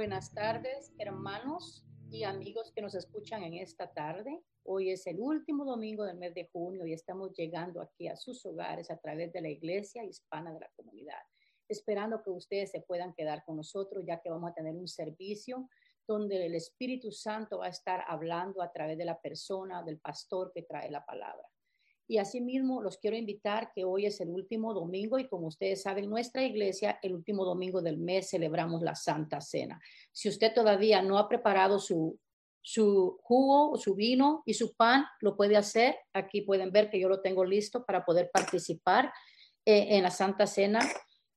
Buenas tardes, hermanos y amigos que nos escuchan en esta tarde. Hoy es el último domingo del mes de junio y estamos llegando aquí a sus hogares a través de la Iglesia Hispana de la Comunidad, esperando que ustedes se puedan quedar con nosotros ya que vamos a tener un servicio donde el Espíritu Santo va a estar hablando a través de la persona, del pastor que trae la palabra. Y asimismo, los quiero invitar que hoy es el último domingo y como ustedes saben, nuestra iglesia, el último domingo del mes, celebramos la Santa Cena. Si usted todavía no ha preparado su, su jugo, su vino y su pan, lo puede hacer. Aquí pueden ver que yo lo tengo listo para poder participar eh, en la Santa Cena.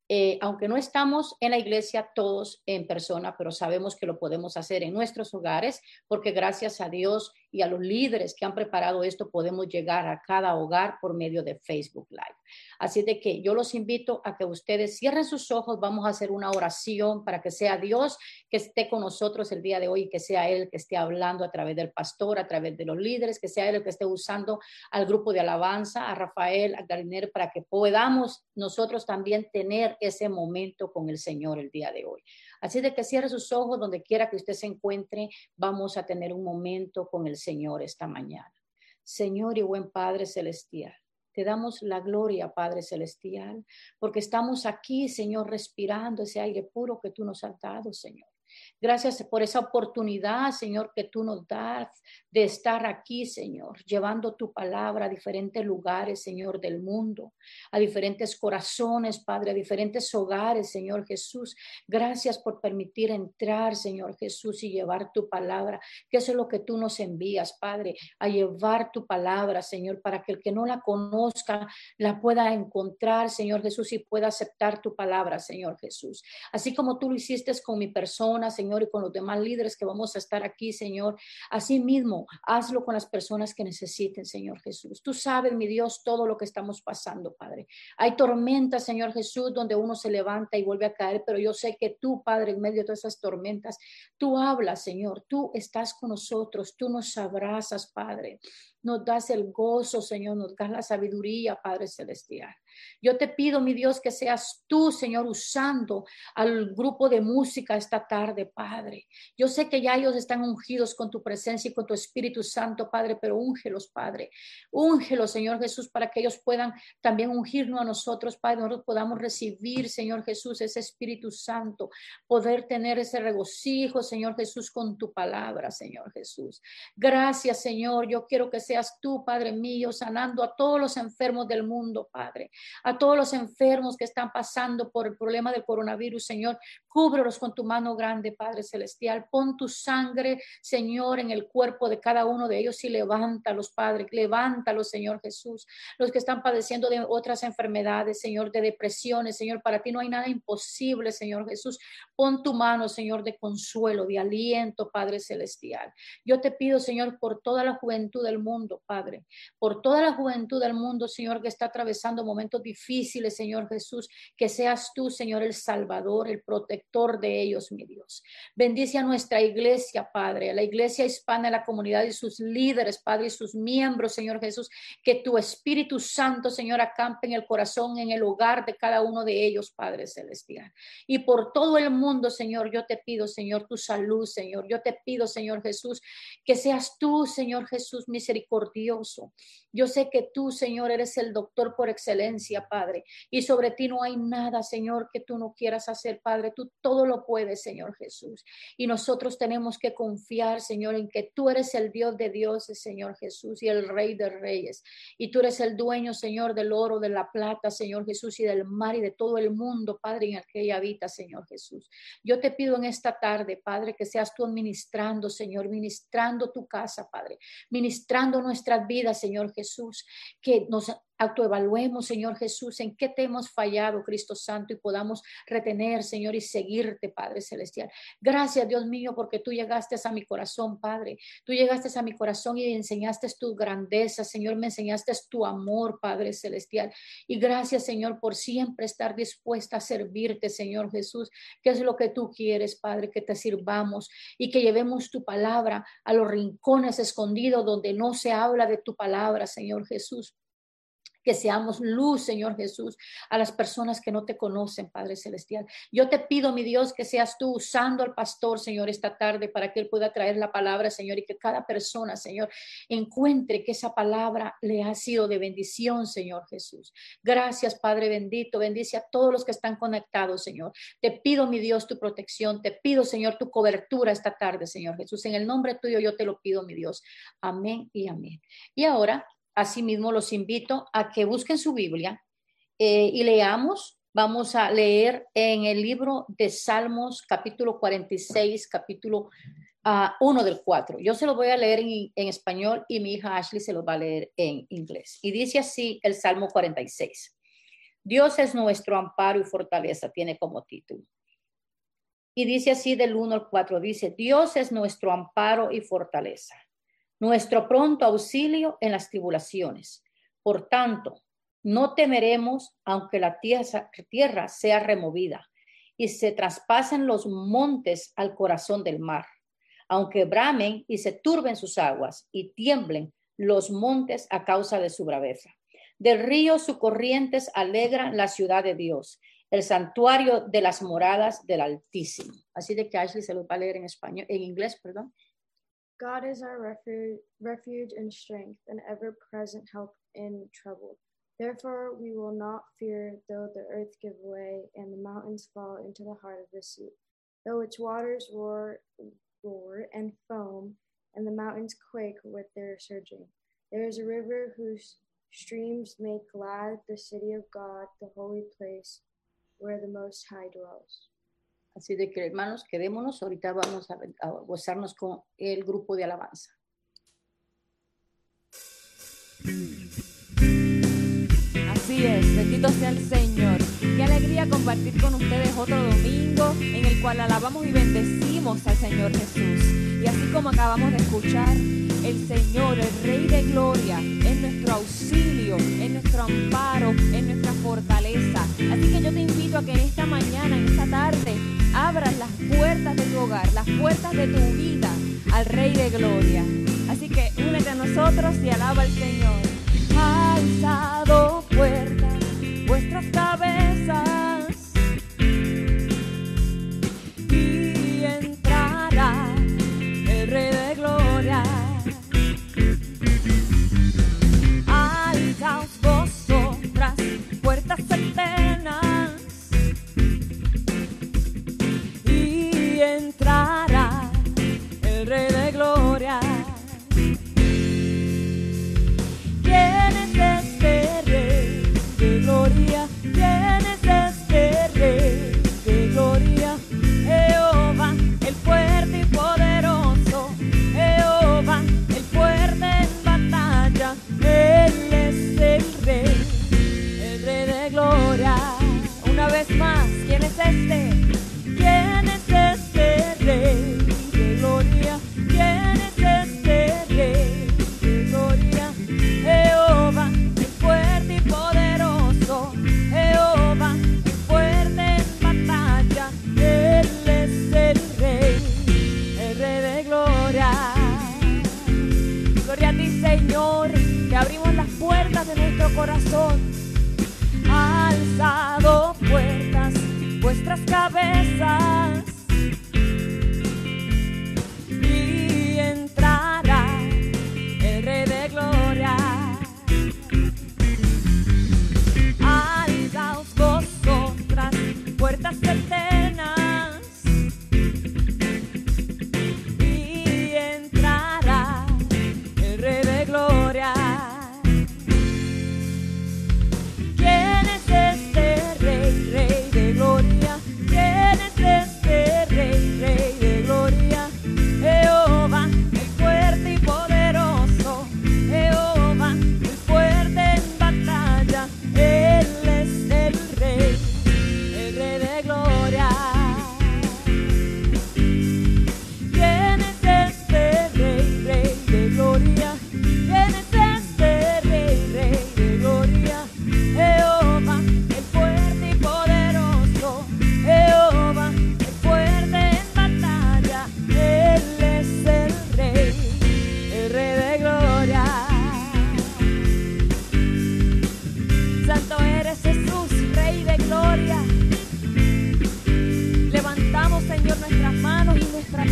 Eh, aunque no estamos en la iglesia todos en persona, pero sabemos que lo podemos hacer en nuestros hogares, porque gracias a Dios y a los líderes que han preparado esto, podemos llegar a cada hogar por medio de Facebook Live. Así de que yo los invito a que ustedes cierren sus ojos, vamos a hacer una oración para que sea Dios que esté con nosotros el día de hoy, que sea Él que esté hablando a través del pastor, a través de los líderes, que sea Él el que esté usando al grupo de alabanza, a Rafael, a Gariner, para que podamos nosotros también tener ese momento con el Señor el día de hoy. Así de que cierre sus ojos donde quiera que usted se encuentre. Vamos a tener un momento con el Señor esta mañana. Señor y buen Padre Celestial. Te damos la gloria, Padre Celestial, porque estamos aquí, Señor, respirando ese aire puro que tú nos has dado, Señor. Gracias por esa oportunidad, Señor, que tú nos das de estar aquí, Señor, llevando tu palabra a diferentes lugares, Señor, del mundo, a diferentes corazones, Padre, a diferentes hogares, Señor Jesús. Gracias por permitir entrar, Señor Jesús, y llevar tu palabra, que eso es lo que tú nos envías, Padre, a llevar tu palabra, Señor, para que el que no la conozca la pueda encontrar, Señor Jesús, y pueda aceptar tu palabra, Señor Jesús. Así como tú lo hiciste con mi persona Señor, y con los demás líderes que vamos a estar aquí, Señor. Asimismo, hazlo con las personas que necesiten, Señor Jesús. Tú sabes, mi Dios, todo lo que estamos pasando, Padre. Hay tormentas, Señor Jesús, donde uno se levanta y vuelve a caer, pero yo sé que tú, Padre, en medio de todas esas tormentas, tú hablas, Señor. Tú estás con nosotros, tú nos abrazas, Padre nos das el gozo, Señor, nos das la sabiduría, Padre Celestial. Yo te pido, mi Dios, que seas tú, Señor, usando al grupo de música esta tarde, Padre. Yo sé que ya ellos están ungidos con tu presencia y con tu Espíritu Santo, Padre, pero úngelos, Padre. Úngelos, Señor Jesús, para que ellos puedan también ungirnos a nosotros, Padre, nosotros podamos recibir, Señor Jesús, ese Espíritu Santo, poder tener ese regocijo, Señor Jesús, con tu palabra, Señor Jesús. Gracias, Señor. Yo quiero que seas tú, Padre mío, sanando a todos los enfermos del mundo, Padre a todos los enfermos que están pasando por el problema del coronavirus, Señor. Cúbrelos con tu mano grande, Padre Celestial. Pon tu sangre, Señor, en el cuerpo de cada uno de ellos y levántalos, Padre. Levántalos, Señor Jesús. Los que están padeciendo de otras enfermedades, Señor, de depresiones, Señor. Para ti no hay nada imposible, Señor Jesús. Pon tu mano, Señor, de consuelo, de aliento, Padre Celestial. Yo te pido, Señor, por toda la juventud del mundo, Padre. Por toda la juventud del mundo, Señor, que está atravesando momentos difíciles, Señor Jesús, que seas tú, Señor, el Salvador, el protector de ellos, mi Dios. Bendice a nuestra iglesia, Padre, a la iglesia hispana, a la comunidad y sus líderes, Padre, y sus miembros, Señor Jesús, que tu Espíritu Santo, Señor, acampe en el corazón, en el hogar de cada uno de ellos, Padre Celestial. Y por todo el mundo, Señor, yo te pido, Señor, tu salud, Señor. Yo te pido, Señor Jesús, que seas tú, Señor Jesús, misericordioso. Yo sé que tú, Señor, eres el doctor por excelencia Padre. Y sobre ti no hay nada, Señor, que tú no quieras hacer, Padre. Tú todo lo puedes, Señor Jesús. Y nosotros tenemos que confiar, Señor, en que tú eres el Dios de dioses, Señor Jesús, y el Rey de reyes. Y tú eres el dueño, Señor, del oro, de la plata, Señor Jesús, y del mar y de todo el mundo, Padre, en el que ella habita, Señor Jesús. Yo te pido en esta tarde, Padre, que seas tú administrando, Señor, ministrando tu casa, Padre, ministrando nuestras vidas, Señor Jesús, que nos autoevaluemos, Señor Jesús, en qué te hemos fallado, Cristo Santo, y podamos retener, Señor, y seguirte, Padre Celestial. Gracias, Dios mío, porque tú llegaste a mi corazón, Padre. Tú llegaste a mi corazón y enseñaste tu grandeza, Señor, me enseñaste tu amor, Padre Celestial. Y gracias, Señor, por siempre estar dispuesta a servirte, Señor Jesús, que es lo que tú quieres, Padre, que te sirvamos y que llevemos tu palabra a los rincones escondidos donde no se habla de tu palabra, Señor Jesús que seamos luz, Señor Jesús, a las personas que no te conocen, Padre Celestial. Yo te pido, mi Dios, que seas tú usando al pastor, Señor, esta tarde para que él pueda traer la palabra, Señor, y que cada persona, Señor, encuentre que esa palabra le ha sido de bendición, Señor Jesús. Gracias, Padre bendito. Bendice a todos los que están conectados, Señor. Te pido, mi Dios, tu protección. Te pido, Señor, tu cobertura esta tarde, Señor Jesús. En el nombre tuyo yo te lo pido, mi Dios. Amén y amén. Y ahora Asimismo, los invito a que busquen su Biblia eh, y leamos. Vamos a leer en el libro de Salmos, capítulo 46, capítulo 1 ah, del 4. Yo se lo voy a leer en, en español y mi hija Ashley se lo va a leer en inglés. Y dice así el Salmo 46. Dios es nuestro amparo y fortaleza, tiene como título. Y dice así del 1 al 4, dice, Dios es nuestro amparo y fortaleza nuestro pronto auxilio en las tribulaciones. Por tanto, no temeremos aunque la tierra sea removida y se traspasen los montes al corazón del mar, aunque bramen y se turben sus aguas y tiemblen los montes a causa de su braveza. Del río sus corrientes alegran la ciudad de Dios, el santuario de las moradas del Altísimo. Así de que Ashley se lo va a leer en español, en inglés, perdón. God is our refuge, refuge and strength, an ever present help in trouble. Therefore, we will not fear though the earth give way and the mountains fall into the heart of the sea, though its waters roar, roar and foam, and the mountains quake with their surging. There is a river whose streams make glad the city of God, the holy place where the Most High dwells. Así de que, hermanos, quedémonos. Ahorita vamos a, a gozarnos con el grupo de alabanza. Así es, bendito sea el Señor. Qué alegría compartir con ustedes otro domingo en el cual alabamos y bendecimos al Señor Jesús. Y así como acabamos de escuchar, el Señor, el Rey de Gloria, es nuestro auxilio, es nuestro amparo, es nuestra fortaleza. Así que yo te invito a que en esta mañana, en esta tarde, abras las puertas de tu hogar, las puertas de tu vida al Rey de Gloria. Así que únete a nosotros y alaba al Señor. Alzado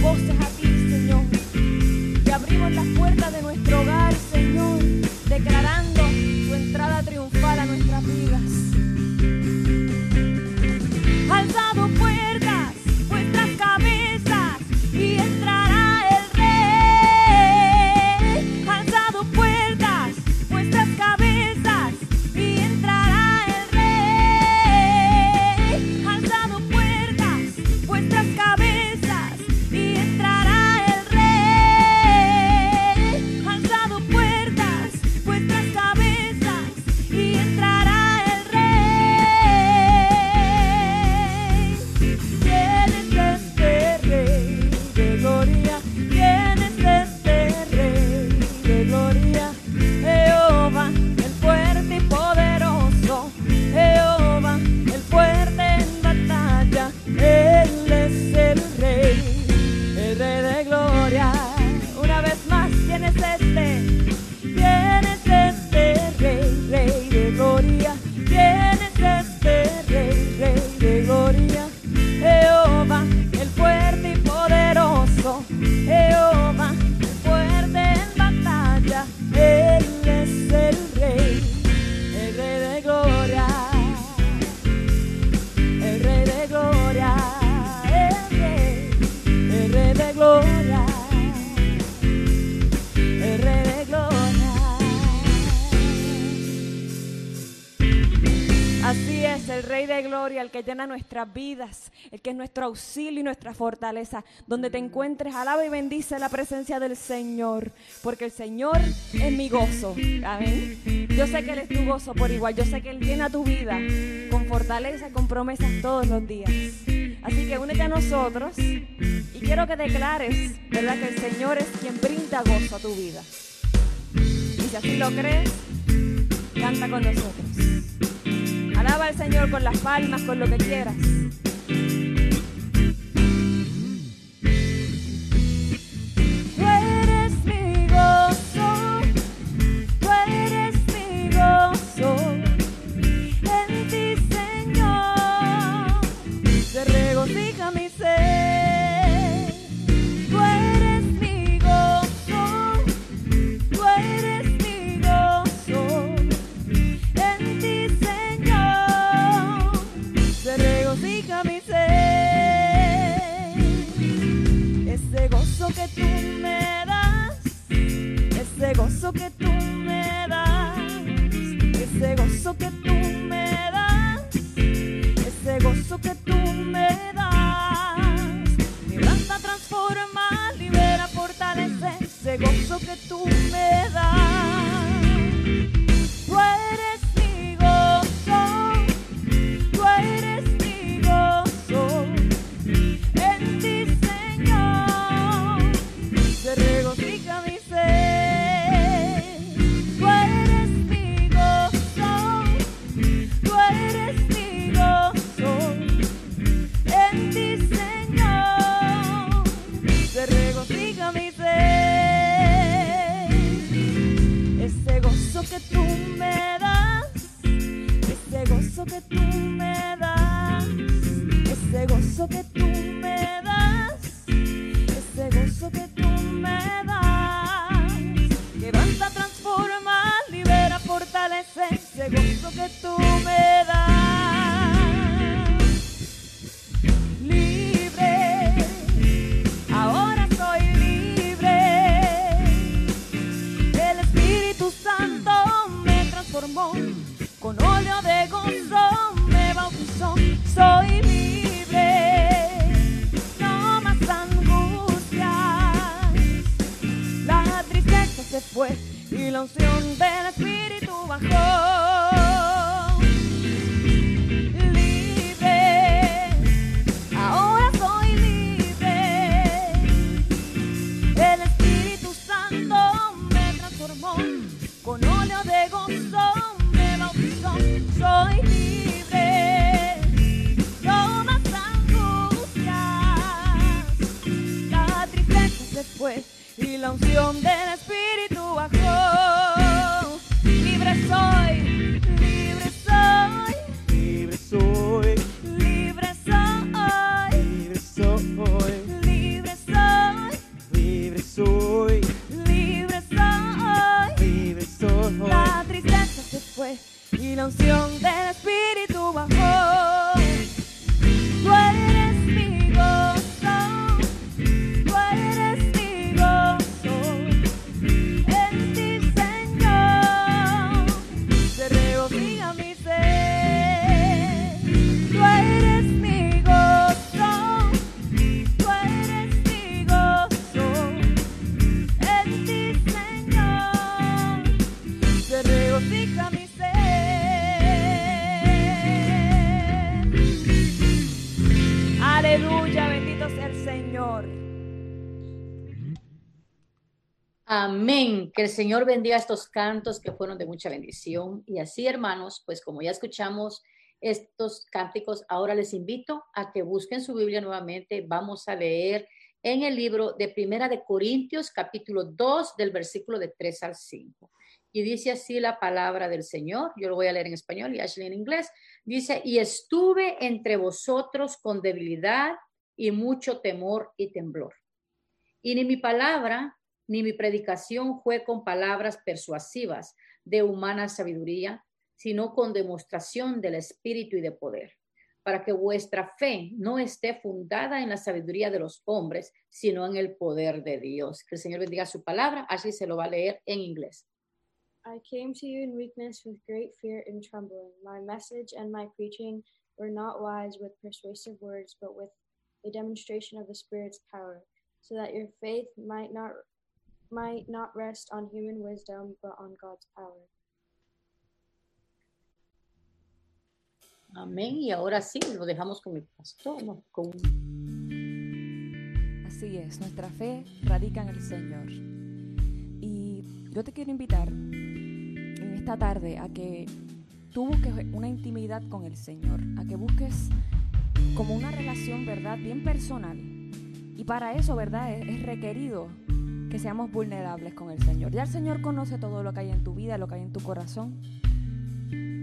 supposed to have Gloria, el que llena nuestras vidas, el que es nuestro auxilio y nuestra fortaleza. Donde te encuentres, alaba y bendice la presencia del Señor, porque el Señor es mi gozo. Amén. Yo sé que Él es tu gozo por igual, yo sé que Él llena tu vida con fortaleza con promesas todos los días. Así que únete a nosotros y quiero que declares, ¿verdad? Que el Señor es quien brinda gozo a tu vida. Y si así lo crees, canta con nosotros. Alaba al Señor con las palmas, con lo que quieras. El Señor bendiga estos cantos que fueron de mucha bendición. Y así, hermanos, pues como ya escuchamos estos cánticos, ahora les invito a que busquen su Biblia nuevamente. Vamos a leer en el libro de Primera de Corintios, capítulo 2, del versículo de 3 al 5. Y dice así la palabra del Señor. Yo lo voy a leer en español y Ashley en inglés. Dice, y estuve entre vosotros con debilidad y mucho temor y temblor. Y ni mi palabra ni mi predicación fue con palabras persuasivas de humana sabiduría, sino con demostración del Espíritu y de poder, para que vuestra fe no esté fundada en la sabiduría de los hombres, sino en el poder de Dios. Que el Señor bendiga su palabra, así se lo va a leer en inglés. I came to you in weakness with great fear and trembling. My message and my preaching We're not wise with persuasive words, but with a demonstration of the Spirit's power, so that your faith might not might not rest on human wisdom, but on God's power. Amén. Y ahora sí, lo dejamos con el pastor, ¿no? con Así es, nuestra fe radica en el Señor. Y yo te quiero invitar en esta tarde a que tú busques una intimidad con el Señor, a que busques como una relación, ¿verdad?, bien personal. Y para eso, ¿verdad?, es, es requerido que seamos vulnerables con el Señor. Ya el Señor conoce todo lo que hay en tu vida, lo que hay en tu corazón.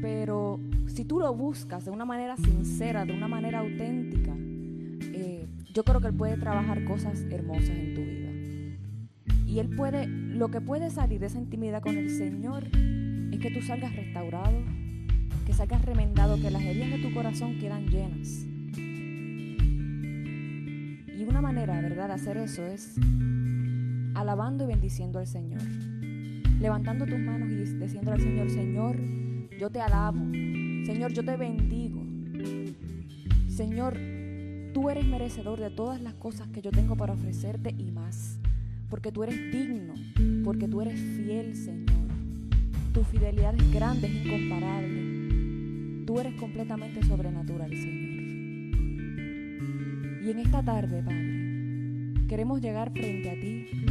Pero si tú lo buscas de una manera sincera, de una manera auténtica, eh, yo creo que Él puede trabajar cosas hermosas en tu vida. Y Él puede, lo que puede salir de esa intimidad con el Señor es que tú salgas restaurado, que salgas remendado, que las heridas de tu corazón quedan llenas. Y una manera, ¿verdad?, de hacer eso es alabando y bendiciendo al Señor. Levantando tus manos y diciendo al Señor, Señor, yo te alabo. Señor, yo te bendigo. Señor, tú eres merecedor de todas las cosas que yo tengo para ofrecerte y más. Porque tú eres digno, porque tú eres fiel, Señor. Tu fidelidad es grande, es incomparable. Tú eres completamente sobrenatural, Señor. Y en esta tarde, Padre, queremos llegar frente a ti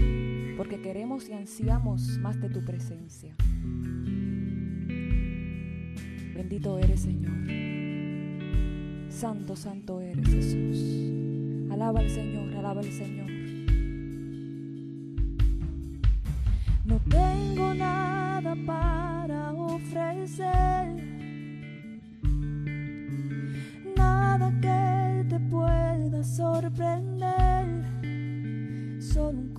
porque queremos y ansiamos más de tu presencia. Bendito eres, Señor. Santo, santo eres, Jesús. Alaba al Señor, alaba al Señor. No tengo nada para ofrecer, nada que te pueda sorprender, solo un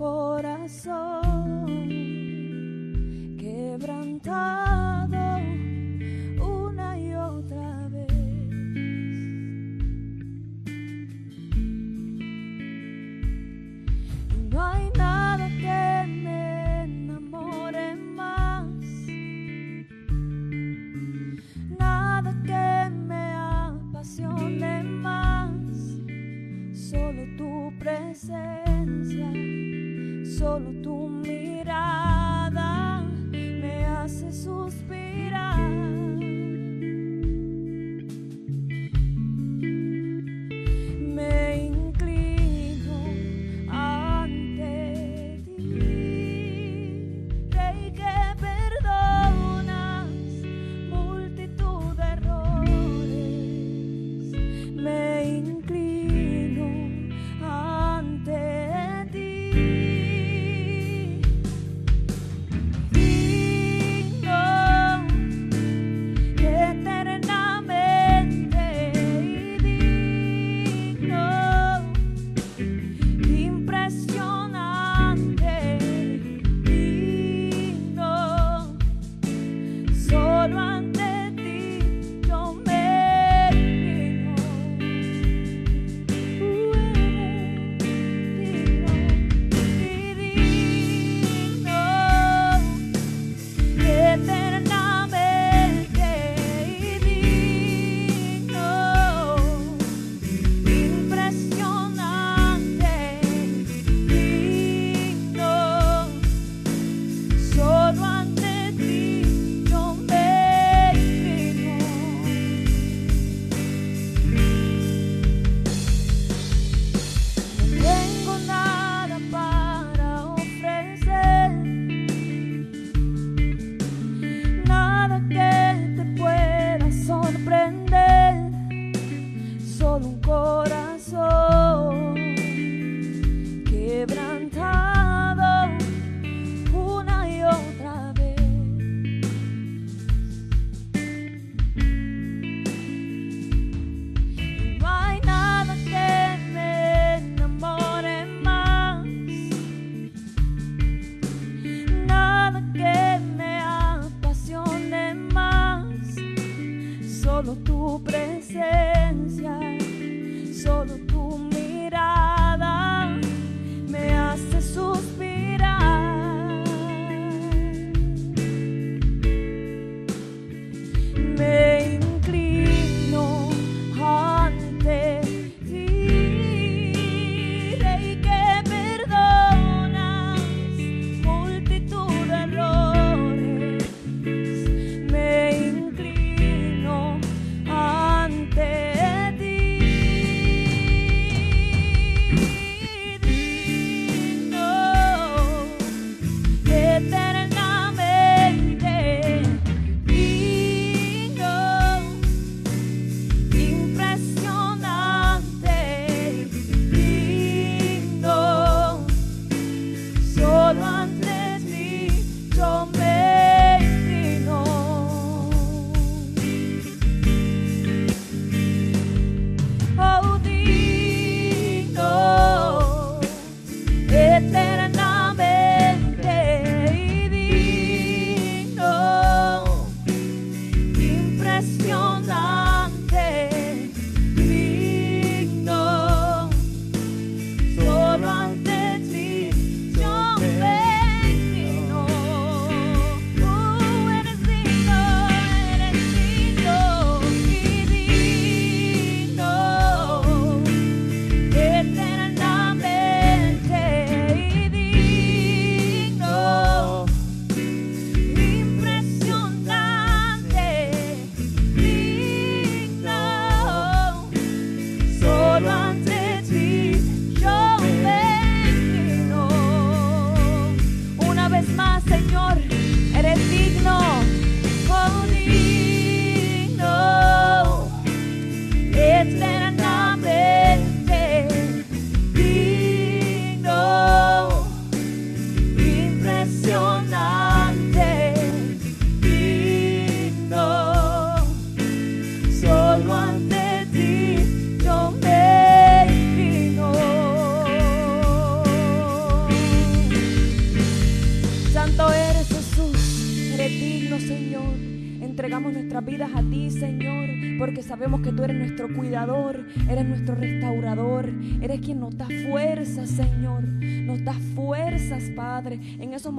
quebrantado una y otra vez. No hay nada que me enamore más, nada que me apasione más, solo tu presencia,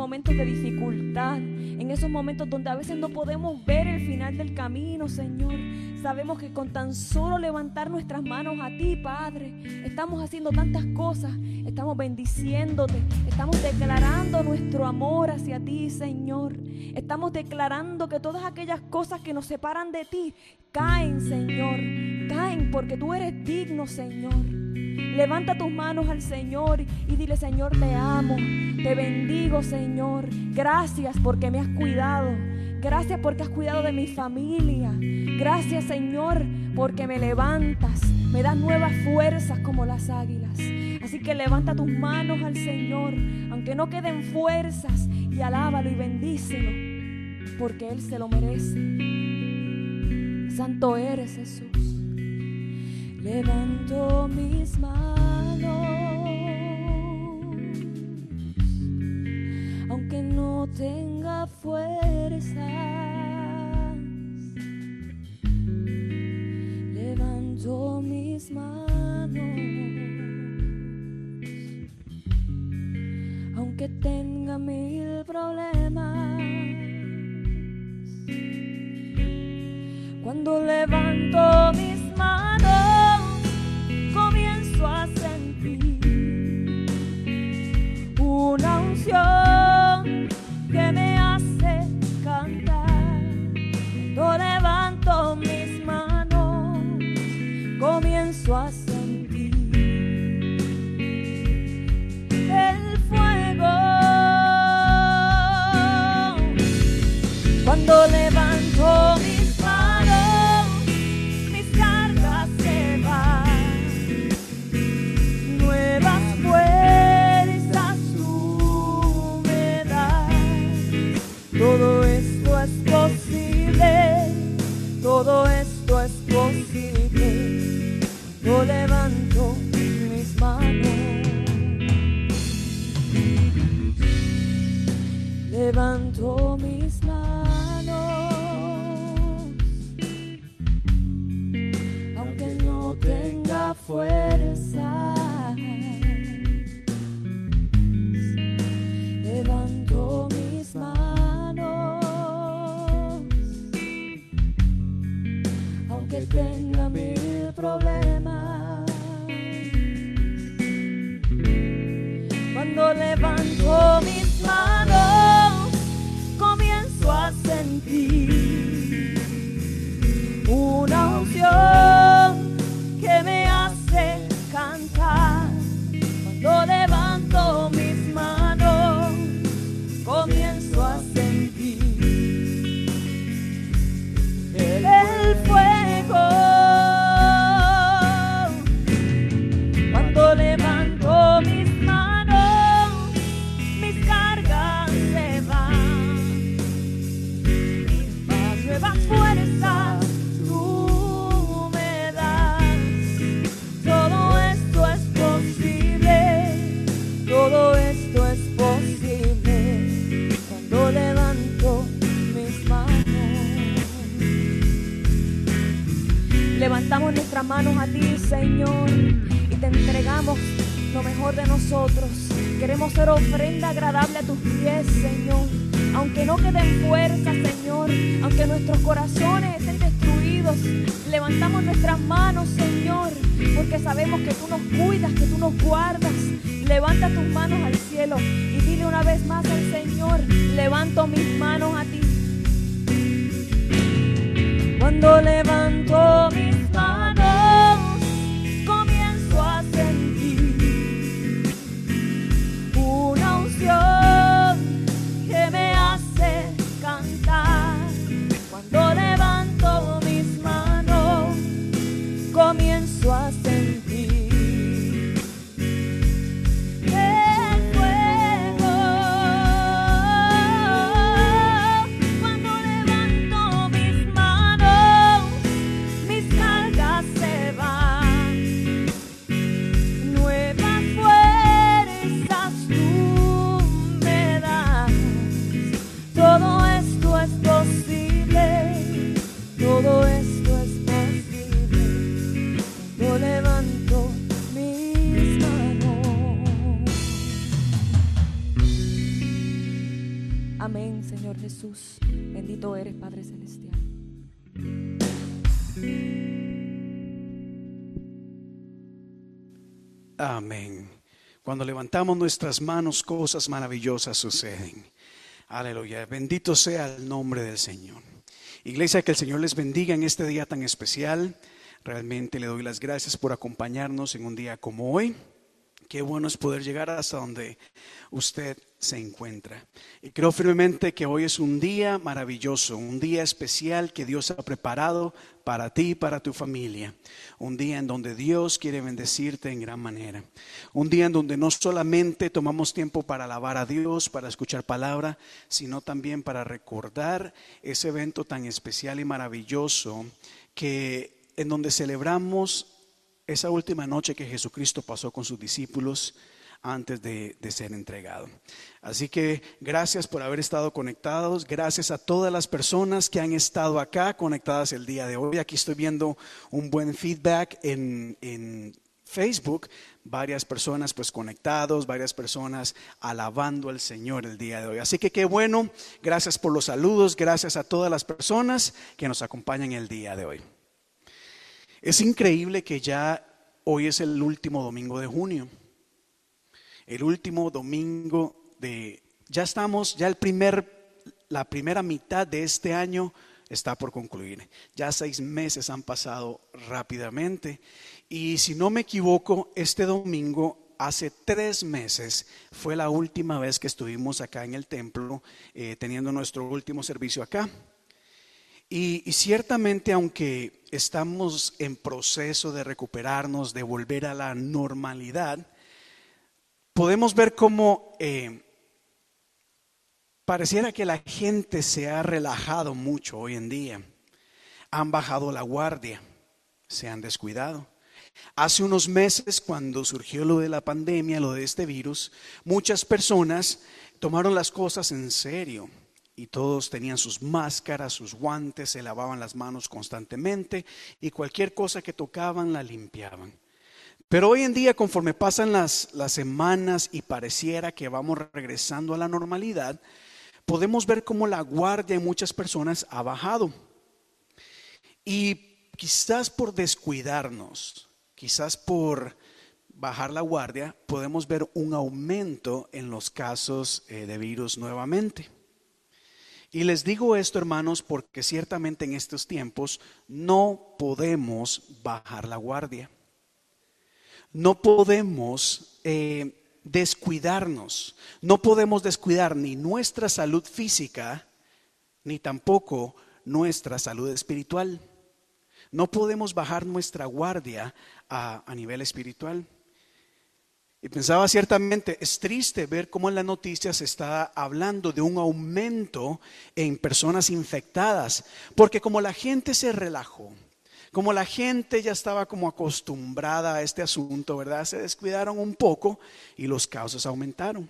momentos de dificultad, en esos momentos donde a veces no podemos ver el final del camino, Señor. Sabemos que con tan solo levantar nuestras manos a ti, Padre, estamos haciendo tantas cosas, estamos bendiciéndote, estamos declarando nuestro amor hacia ti, Señor. Estamos declarando que todas aquellas cosas que nos separan de ti caen, Señor, caen porque tú eres digno, Señor. Levanta tus manos al Señor y dile, Señor, te amo, te bendigo, Señor. Gracias porque me has cuidado. Gracias porque has cuidado de mi familia. Gracias, Señor, porque me levantas, me das nuevas fuerzas como las águilas. Así que levanta tus manos al Señor, aunque no queden fuerzas, y alábalo y bendícelo, porque Él se lo merece. Santo eres Jesús. Levanto mis manos, aunque no tenga fuerzas. Levanto mis manos, aunque tenga mil problemas. Cuando levanto mis manos, una Bendito eres, Padre Celestial. Amén. Cuando levantamos nuestras manos, cosas maravillosas suceden. Aleluya. Bendito sea el nombre del Señor. Iglesia, que el Señor les bendiga en este día tan especial. Realmente le doy las gracias por acompañarnos en un día como hoy. Qué bueno es poder llegar hasta donde usted se encuentra. Y creo firmemente que hoy es un día maravilloso, un día especial que Dios ha preparado para ti y para tu familia. Un día en donde Dios quiere bendecirte en gran manera. Un día en donde no solamente tomamos tiempo para alabar a Dios, para escuchar palabra, sino también para recordar ese evento tan especial y maravilloso que en donde celebramos esa última noche que Jesucristo pasó con sus discípulos antes de, de, ser entregado. Así que gracias por haber estado conectados, gracias a todas las personas que han estado acá conectadas el día de hoy. Aquí estoy viendo un buen feedback en, en Facebook, varias personas pues conectados, varias personas alabando al Señor el día de hoy. Así que qué bueno, gracias por los saludos, gracias a todas las personas que nos acompañan el día de hoy. Es increíble que ya hoy es el último domingo de junio. El último domingo de ya estamos ya el primer la primera mitad de este año está por concluir. Ya seis meses han pasado rápidamente y si no me equivoco, este domingo hace tres meses fue la última vez que estuvimos acá en el templo eh, teniendo nuestro último servicio acá. Y, y, ciertamente, aunque estamos en proceso de recuperarnos, de volver a la normalidad, podemos ver cómo eh, pareciera que la gente se ha relajado mucho hoy en día. Han bajado la guardia, se han descuidado. Hace unos meses, cuando surgió lo de la pandemia, lo de este virus, muchas personas tomaron las cosas en serio y todos tenían sus máscaras, sus guantes, se lavaban las manos constantemente y cualquier cosa que tocaban la limpiaban. Pero hoy en día, conforme pasan las, semanas y pareciera que vamos regresando a la normalidad, podemos ver cómo la guardia en muchas personas ha bajado. Y quizás por descuidarnos, quizás por bajar la guardia, podemos ver un aumento en los casos eh, de virus nuevamente. Y les digo esto, hermanos, porque ciertamente en estos tiempos no podemos bajar la guardia. No podemos eh, descuidarnos. No podemos descuidar ni nuestra salud física, ni tampoco nuestra salud espiritual. No podemos bajar nuestra guardia a, a nivel espiritual. Y pensaba ciertamente, es triste ver cómo en las noticias se está hablando de un aumento en personas infectadas, porque como la gente se relajó, como la gente ya estaba como acostumbrada a este asunto, ¿verdad? Se descuidaron un poco y los casos aumentaron.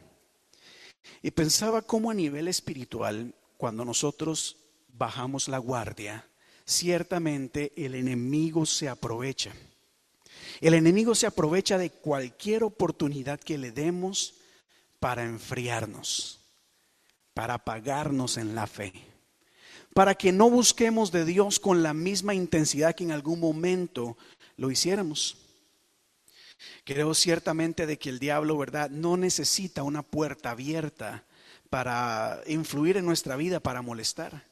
Y pensaba cómo a nivel espiritual, cuando nosotros bajamos la guardia, ciertamente el enemigo se aprovecha. El enemigo se aprovecha de cualquier oportunidad que le demos para enfriarnos, para apagarnos en la fe, para que no busquemos de Dios con la misma intensidad que en algún momento lo hiciéramos. Creo ciertamente de que el diablo, ¿verdad?, no necesita una puerta abierta para influir en nuestra vida, para molestar.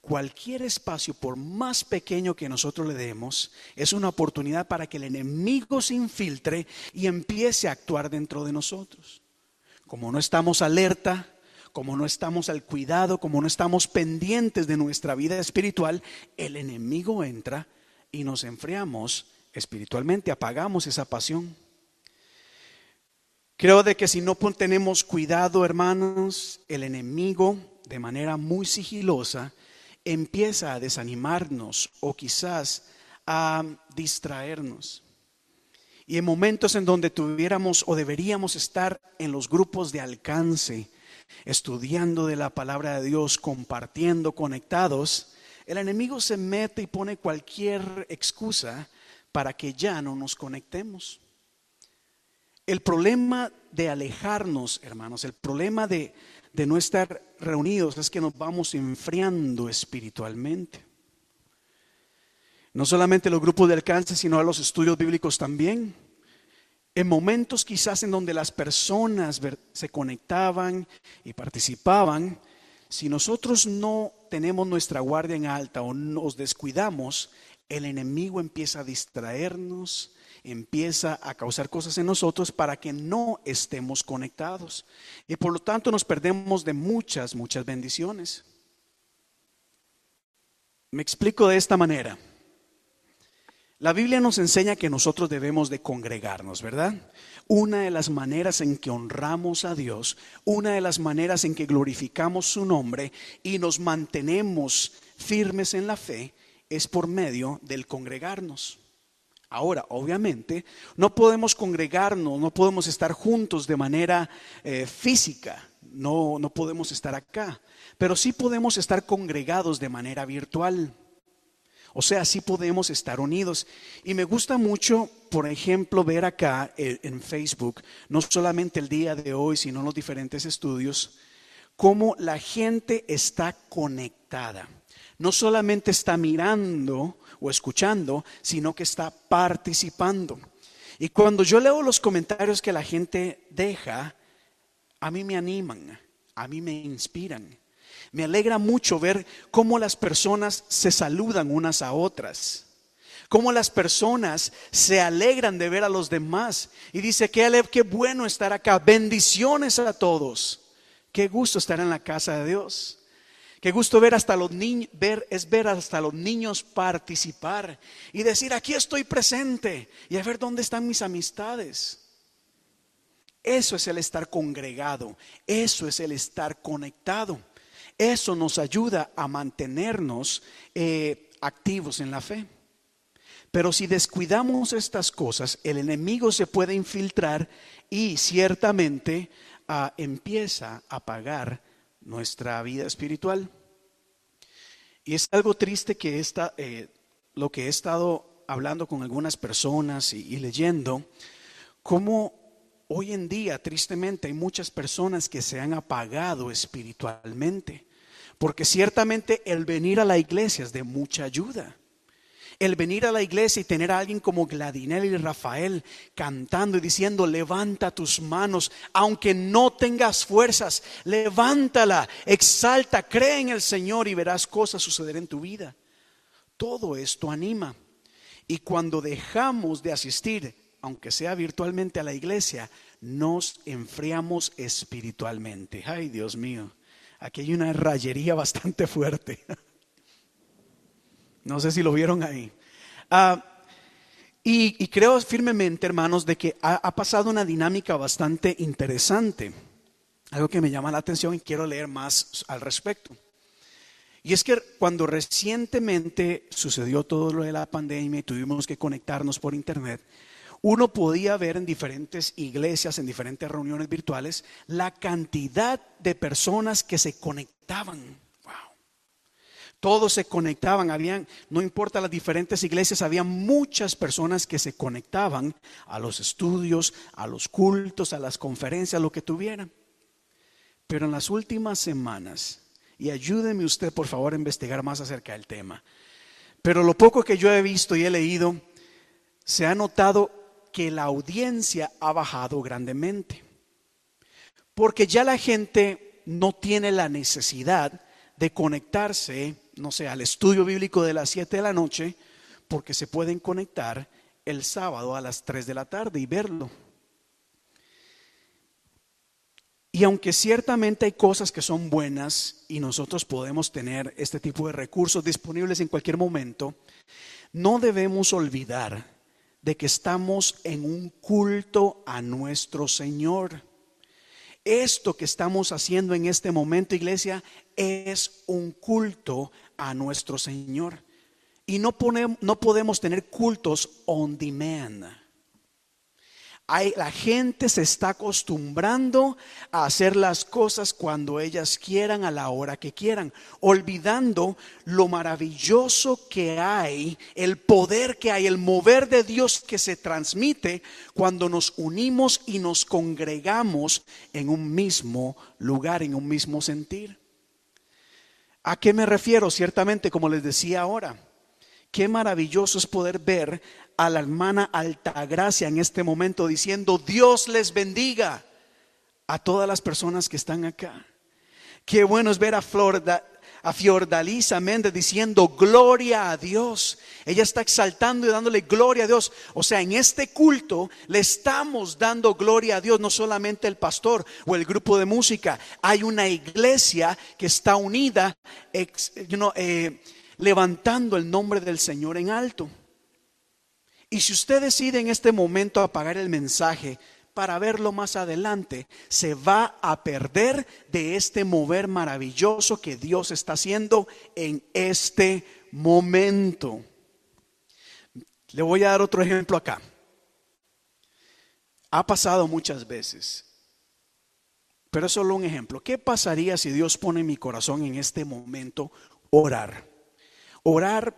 Cualquier espacio, por más pequeño que nosotros le demos, es una oportunidad para que el enemigo se infiltre y empiece a actuar dentro de nosotros. Como no estamos alerta, como no estamos al cuidado, como no estamos pendientes de nuestra vida espiritual, el enemigo entra y nos enfriamos espiritualmente, apagamos esa pasión. Creo de que si no tenemos cuidado, hermanos, el enemigo de manera muy sigilosa empieza a desanimarnos o quizás a distraernos. Y en momentos en donde tuviéramos o deberíamos estar en los grupos de alcance, estudiando de la palabra de Dios, compartiendo, conectados, el enemigo se mete y pone cualquier excusa para que ya no nos conectemos. El problema de alejarnos, hermanos, el problema de, de no estar reunidos es que nos vamos enfriando espiritualmente. No solamente los grupos de alcance, sino a los estudios bíblicos también. En momentos quizás en donde las personas se conectaban y participaban, si nosotros no tenemos nuestra guardia en alta o nos descuidamos, el enemigo empieza a distraernos, empieza a causar cosas en nosotros para que no estemos conectados. Y por lo tanto nos perdemos de muchas, muchas bendiciones. Me explico de esta manera. La Biblia nos enseña que nosotros debemos de congregarnos, ¿verdad? Una de las maneras en que honramos a Dios, una de las maneras en que glorificamos su nombre y nos mantenemos firmes en la fe es por medio del congregarnos. Ahora, obviamente, no podemos congregarnos, no podemos estar juntos de manera eh, física, no, no podemos estar acá, pero sí podemos estar congregados de manera virtual. O sea, sí podemos estar unidos. Y me gusta mucho, por ejemplo, ver acá eh, en Facebook, no solamente el día de hoy, sino los diferentes estudios, cómo la gente está conectada. No solamente está mirando o escuchando, sino que está participando. Y cuando yo leo los comentarios que la gente deja, a mí me animan, a mí me inspiran. Me alegra mucho ver cómo las personas se saludan unas a otras. Cómo las personas se alegran de ver a los demás. Y dice, qué, qué bueno estar acá. Bendiciones a todos. Qué gusto estar en la casa de Dios. Qué gusto ver hasta los niños, ver, es ver hasta los niños participar y decir, aquí estoy presente y a ver dónde están mis amistades. Eso es el estar congregado, eso es el estar conectado. Eso nos ayuda a mantenernos eh, activos en la fe. Pero si descuidamos estas cosas, el enemigo se puede infiltrar y ciertamente ah, empieza a apagar nuestra vida espiritual. Y es algo triste que esta, eh, lo que he estado hablando con algunas personas y, y leyendo, cómo hoy en día, tristemente, hay muchas personas que se han apagado espiritualmente. Porque ciertamente el venir a la iglesia es de mucha ayuda. El venir a la iglesia y tener a alguien como Gladinel y Rafael cantando y diciendo, levanta tus manos, aunque no tengas fuerzas, levántala, exalta, cree en el Señor y verás cosas suceder en tu vida. Todo esto anima. Y cuando dejamos de asistir, aunque sea virtualmente a la iglesia, nos enfriamos espiritualmente. Ay, Dios mío, aquí hay una rayería bastante fuerte. No sé si lo vieron ahí. Ah, y, creo firmemente, hermanos, de que ha, ha pasado una dinámica bastante interesante. Algo que me llama la atención y quiero leer más al respecto. Y es que cuando recientemente sucedió todo lo de la pandemia y tuvimos que conectarnos por internet, uno podía ver en diferentes iglesias, en diferentes reuniones virtuales, la cantidad de personas que se conectaban. Wow. Todos se conectaban, habían, no importa las diferentes iglesias, había muchas personas que se conectaban a los estudios, a los cultos, a las conferencias, lo que tuvieran. Pero en las últimas semanas, y ayúdeme usted por favor a investigar más acerca del tema, pero lo poco que yo he visto y he leído, se ha notado que la audiencia ha bajado grandemente. Porque ya la gente no tiene la necesidad de conectarse, no sé, al estudio bíblico de las 7 de la noche, porque se pueden conectar el sábado a las 3 de la tarde y verlo. Y aunque ciertamente hay cosas que son buenas y nosotros podemos tener este tipo de recursos disponibles en cualquier momento, no debemos olvidar de que estamos en un culto a nuestro Señor. Esto que estamos haciendo en este momento, iglesia, es un culto a nuestro Señor. Y no, ponemos, no podemos tener cultos on demand. La gente se está acostumbrando a hacer las cosas cuando ellas quieran, a la hora que quieran, olvidando lo maravilloso que hay, el poder que hay, el mover de Dios que se transmite cuando nos unimos y nos congregamos en un mismo lugar, en un mismo sentir. ¿A qué me refiero? Ciertamente, como les decía ahora, qué maravilloso es poder ver a la hermana Altagracia en este momento diciendo, Dios les bendiga a todas las personas que están acá. Qué bueno es ver a Flor, a Fiordalisa Méndez diciendo gloria a Dios. Ella está exaltando y dándole gloria a Dios. O sea, en este culto le estamos dando gloria a Dios, no solamente el pastor o el grupo de música. Hay una iglesia que está unida, eh, levantando el nombre del Señor en alto. Y si usted decide en este momento apagar el mensaje, para verlo más adelante, se va a perder de este mover maravilloso que Dios está haciendo en este momento. Le voy a dar otro ejemplo acá. Ha pasado muchas veces, pero es solo un ejemplo. ¿Qué pasaría si Dios pone en mi corazón en este momento orar? Orar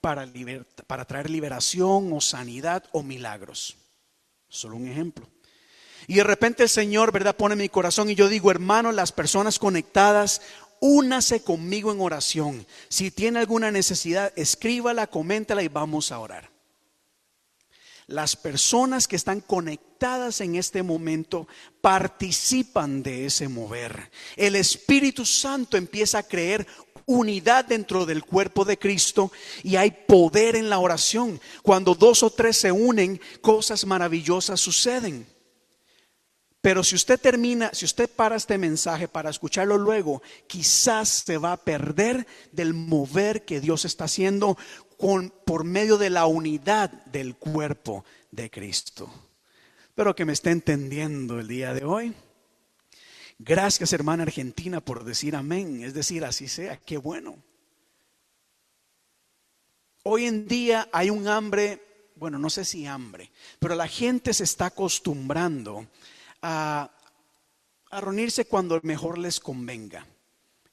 para, traer liberación o sanidad o milagros. Solo un ejemplo. Y de repente el Señor, ¿verdad? Pone en mi corazón y yo digo, hermano, las personas conectadas, únase conmigo en oración. Si tiene alguna necesidad, escríbala, coméntala y vamos a orar. Las personas que están conectadas en este momento participan de ese mover. El Espíritu Santo empieza a creer unidad dentro del cuerpo de Cristo y hay poder en la oración. Cuando dos o tres se unen, cosas maravillosas suceden. Pero si usted termina, si usted para este mensaje para escucharlo luego, quizás se va a perder del mover que Dios está haciendo con, por medio de la unidad del cuerpo de Cristo. Espero que me esté entendiendo el día de hoy. Gracias, hermana Argentina, por decir amén. Es decir, así sea, qué bueno. Hoy en día hay un hambre, bueno, no sé si hambre, pero la gente se está acostumbrando a, reunirse cuando mejor les convenga.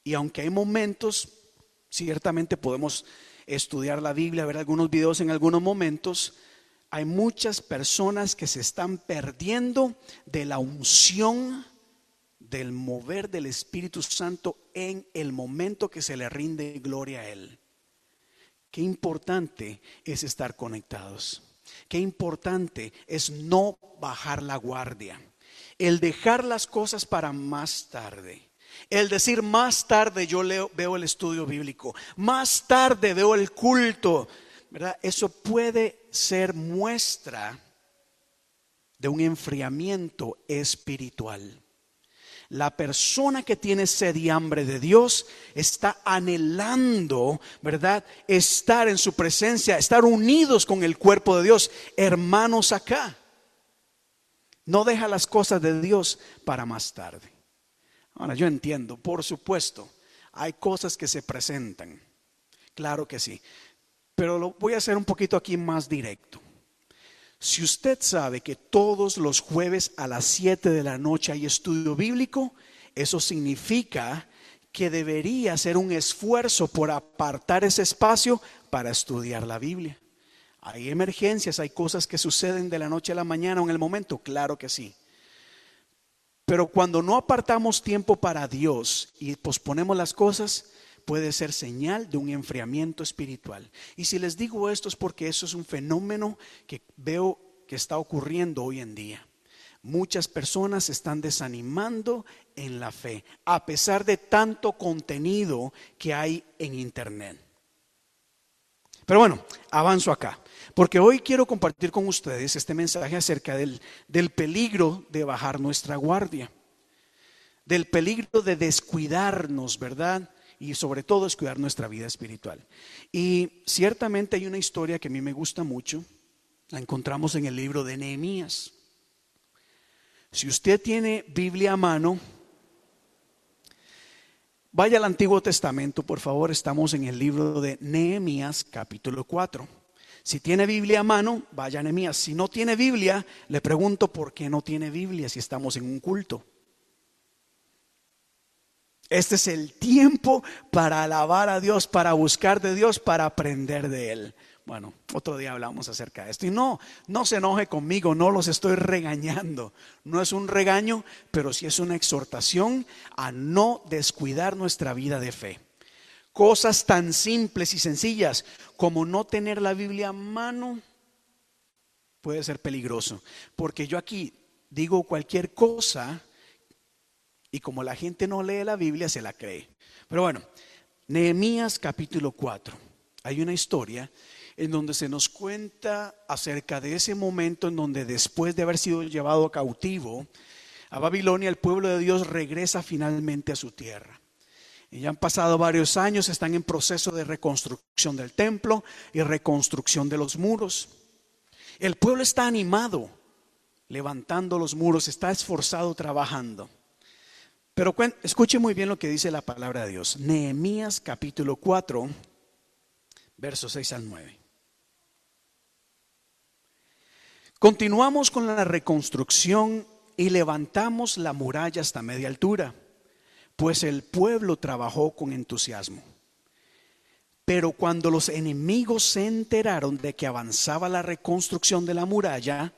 Y aunque hay momentos, ciertamente podemos estudiar la Biblia, ver algunos videos en algunos momentos, hay muchas personas que se están perdiendo de la unción del mover del Espíritu Santo en el momento que se le rinde gloria a Él. Qué importante es estar conectados. Qué importante es no bajar la guardia el dejar las cosas para más tarde. El decir más tarde yo leo, veo el estudio bíblico, más tarde veo el culto, ¿verdad? Eso puede ser muestra de un enfriamiento espiritual. La persona que tiene sed y hambre de Dios está anhelando, ¿verdad? Estar en su presencia, estar unidos con el cuerpo de Dios, hermanos acá. No deja las cosas de Dios para más tarde. Ahora, yo entiendo, por supuesto, hay cosas que se presentan. Claro que sí. Pero lo voy a hacer un poquito aquí más directo. Si usted sabe que todos los jueves a las 7 de la noche hay estudio bíblico, eso significa que debería hacer un esfuerzo por apartar ese espacio para estudiar la Biblia. Hay emergencias, hay cosas que suceden de la noche a la mañana o en el momento, claro que sí. Pero cuando no apartamos tiempo para Dios y posponemos las cosas, puede ser señal de un enfriamiento espiritual. Y si les digo esto es porque eso es un fenómeno que veo que está ocurriendo hoy en día. Muchas personas se están desanimando en la fe, a pesar de tanto contenido que hay en Internet. Pero bueno, avanzo acá. Porque hoy quiero compartir con ustedes este mensaje acerca del, del peligro de bajar nuestra guardia, del peligro de descuidarnos, ¿verdad? Y sobre todo descuidar nuestra vida espiritual. Y ciertamente hay una historia que a mí me gusta mucho, la encontramos en el libro de Nehemías. Si usted tiene Biblia a mano, vaya al Antiguo Testamento, por favor, estamos en el libro de Nehemías capítulo 4. Si tiene Biblia a mano, vaya a Nehemías. Si no tiene Biblia, le pregunto por qué no tiene Biblia si estamos en un culto. Este es el tiempo para alabar a Dios, para buscar de Dios, para aprender de Él. Bueno, otro día hablamos acerca de esto. Y no, no se enoje conmigo, no los estoy regañando. No es un regaño, pero sí es una exhortación a no descuidar nuestra vida de fe. Cosas tan simples y sencillas como no tener la Biblia a mano puede ser peligroso. Porque yo aquí digo cualquier cosa y como la gente no lee la Biblia, se la cree. Pero bueno, Nehemías capítulo 4. Hay una historia en donde se nos cuenta acerca de ese momento en donde después de haber sido llevado cautivo a Babilonia, el pueblo de Dios regresa finalmente a su tierra. Y ya han pasado varios años, están en proceso de reconstrucción del templo y reconstrucción de los muros. El pueblo está animado, levantando los muros, está esforzado trabajando. Pero escuche muy bien lo que dice la palabra de Dios. Nehemías capítulo 4, versos 6 al 9. Continuamos con la reconstrucción y levantamos la muralla hasta media altura, pues el pueblo trabajó con entusiasmo. Pero cuando los enemigos se enteraron de que avanzaba la reconstrucción de la muralla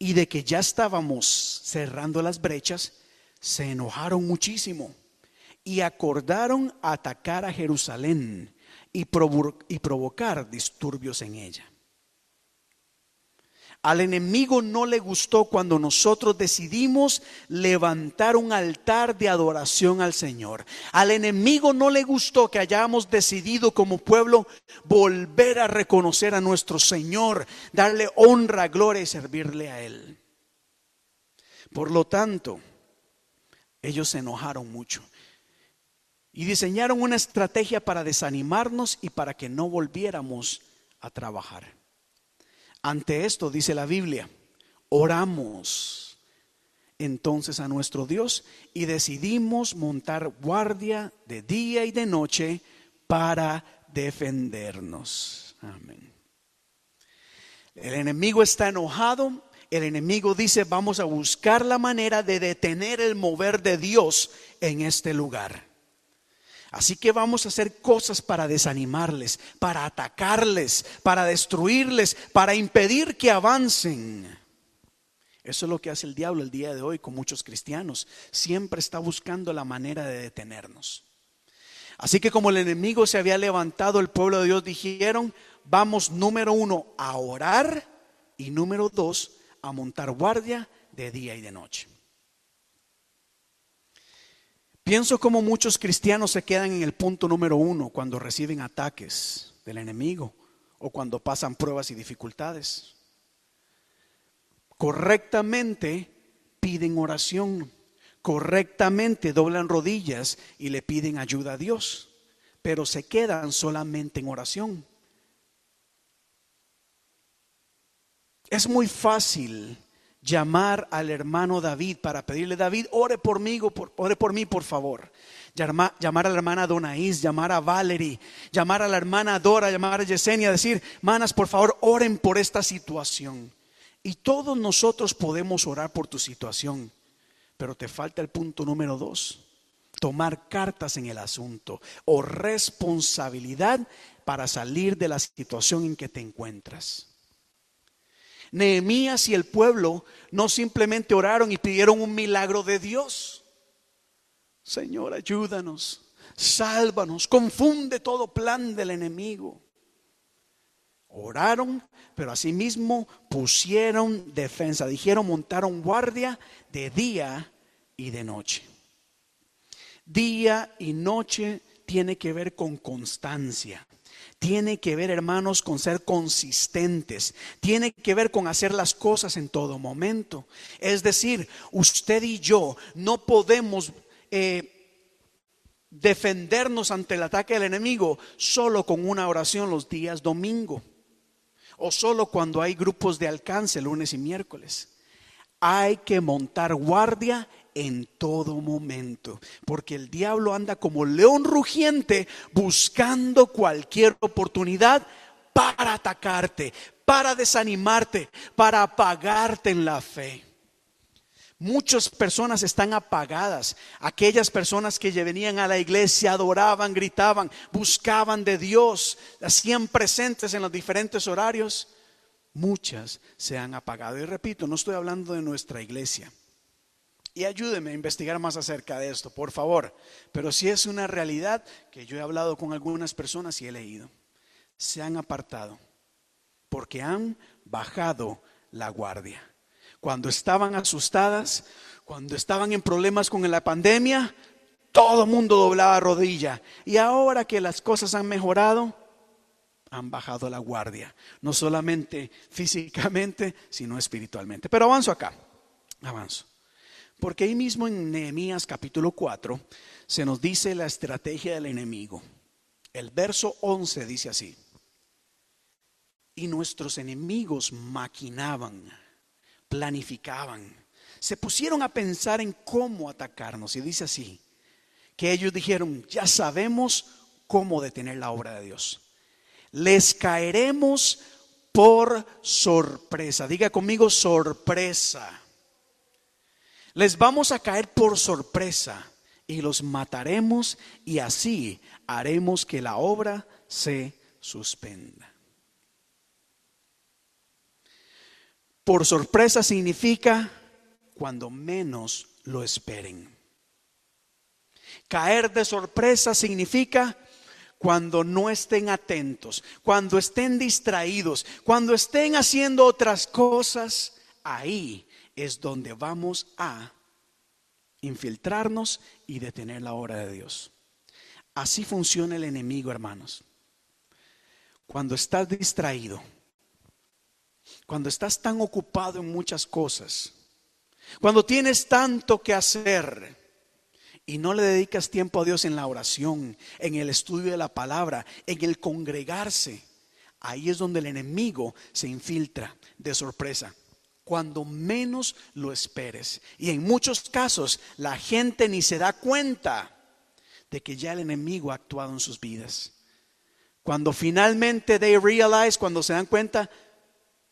y de que ya estábamos cerrando las brechas, se enojaron muchísimo y acordaron atacar a Jerusalén y, provocar disturbios en ella. Al enemigo no le gustó cuando nosotros decidimos levantar un altar de adoración al Señor. Al enemigo no le gustó que hayamos decidido como pueblo volver a reconocer a nuestro Señor, darle honra, gloria y servirle a Él. Por lo tanto, ellos se enojaron mucho y diseñaron una estrategia para desanimarnos y para que no volviéramos a trabajar. Ante esto dice la Biblia, oramos entonces a nuestro Dios y decidimos montar guardia de día y de noche para defendernos. Amén. El enemigo está enojado. El enemigo dice, vamos a buscar la manera de detener el mover de Dios en este lugar. Así que vamos a hacer cosas para desanimarles, para atacarles, para destruirles, para impedir que avancen. Eso es lo que hace el diablo el día de hoy con muchos cristianos. Siempre está buscando la manera de detenernos. Así que como el enemigo se había levantado, el pueblo de Dios dijeron, vamos número uno a orar y número dos a montar guardia de día y de noche. Pienso como muchos cristianos se quedan en el punto número uno cuando reciben ataques del enemigo o cuando pasan pruebas y dificultades. Correctamente piden oración, correctamente doblan rodillas y le piden ayuda a Dios, pero se quedan solamente en oración. Es muy fácil llamar al hermano David para pedirle, David, ore por mí, ore por mí, por favor. Llamar, llamar a la hermana Donaís, llamar a Valerie, llamar a la hermana Dora, llamar a Yesenia, decir, manas, por favor, oren por esta situación. Y todos nosotros podemos orar por tu situación, pero te falta el punto número dos, tomar cartas en el asunto o responsabilidad para salir de la situación en que te encuentras. Nehemías y el pueblo no simplemente oraron y pidieron un milagro de Dios. Señor, ayúdanos, sálvanos, confunde todo plan del enemigo. Oraron, pero asimismo pusieron defensa, dijeron montaron guardia de día y de noche. Día y noche tiene que ver con constancia tiene que ver, hermanos, con ser consistentes, tiene que ver con hacer las cosas en todo momento. Es decir, usted y yo no podemos eh, defendernos ante el ataque del enemigo solo con una oración los días domingo o solo cuando hay grupos de alcance lunes y miércoles. Hay que montar guardia en todo momento, porque el diablo anda como león rugiente buscando cualquier oportunidad para atacarte, para desanimarte, para apagarte en la fe. Muchas personas están apagadas. Aquellas personas que venían a la iglesia, adoraban, gritaban, buscaban de Dios, hacían presentes en los diferentes horarios. Muchas se han apagado. Y repito, no estoy hablando de nuestra iglesia. Y ayúdeme a investigar más acerca de esto, por favor. Pero si es una realidad que yo he hablado con algunas personas y he leído. Se han apartado porque han bajado la guardia cuando estaban asustadas, cuando estaban en problemas con la pandemia, todo mundo doblaba rodilla. Y ahora que las cosas han mejorado, han bajado la guardia, no solamente físicamente, sino espiritualmente. Pero avanzo acá, avanzo. Porque ahí mismo en Nehemías capítulo 4 se nos dice la estrategia del enemigo. El verso 11 dice así. Y nuestros enemigos maquinaban planificaban, se pusieron a pensar en cómo atacarnos. Y dice así, que ellos dijeron, ya sabemos cómo detener la obra de Dios. Les caeremos por sorpresa. Diga conmigo sorpresa. Les vamos a caer por sorpresa y los mataremos y así haremos que la obra se suspenda. Por sorpresa significa cuando menos lo esperen. Caer de sorpresa significa cuando no estén atentos, cuando estén distraídos, cuando estén haciendo otras cosas, ahí es donde vamos a infiltrarnos y detener la obra de Dios. Así funciona el enemigo, hermanos. Cuando estás distraído, cuando estás tan ocupado en muchas cosas, cuando tienes tanto que hacer y no le dedicas tiempo a Dios en la oración, en el estudio de la palabra, en el congregarse, ahí es donde el enemigo se infiltra de sorpresa. Cuando menos lo esperes. Y en muchos casos la gente ni se da cuenta de que ya el enemigo ha actuado en sus vidas. Cuando finalmente they realize, cuando se dan cuenta,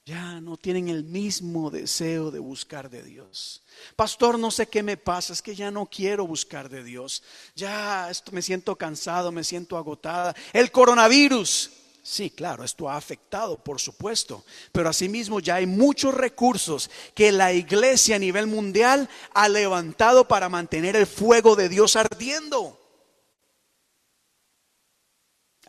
ya no tienen el mismo deseo de buscar de Dios. Pastor, no sé qué me pasa, es que ya no quiero buscar de Dios. Ya esto me siento cansado, me siento agotada. El coronavirus. Sí, claro, esto ha afectado, por supuesto, pero asimismo ya hay muchos recursos que la iglesia a nivel mundial ha levantado para mantener el fuego de Dios ardiendo.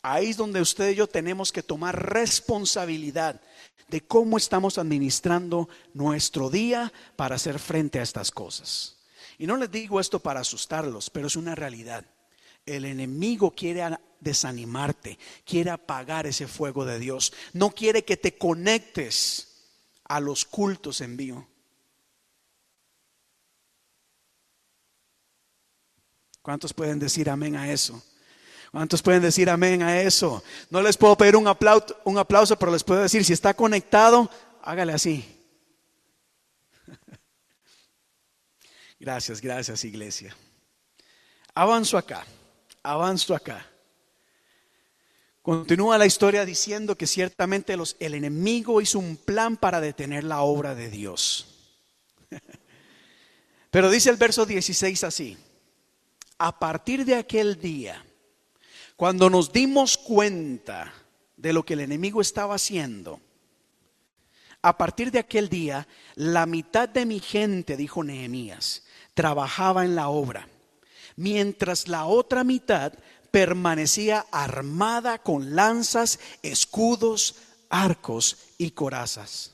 Ahí es donde usted y yo tenemos que tomar responsabilidad de cómo estamos administrando nuestro día para hacer frente a estas cosas. Y no les digo esto para asustarlos, pero es una realidad. El enemigo quiere desanimarte, quiere apagar ese fuego de Dios, no quiere que te conectes a los cultos en vivo. ¿Cuántos pueden decir amén a eso? ¿Cuántos pueden decir amén a eso? No les puedo pedir un aplauso, pero les puedo decir, si está conectado, hágale así. Gracias, gracias iglesia. Avanzo acá, avanzo acá. Continúa la historia diciendo que ciertamente los, el enemigo hizo un plan para detener la obra de Dios. Pero dice el verso 16 así, a partir de aquel día, cuando nos dimos cuenta de lo que el enemigo estaba haciendo, a partir de aquel día, la mitad de mi gente, dijo Nehemías, trabajaba en la obra, mientras la otra mitad permanecía armada con lanzas, escudos, arcos y corazas.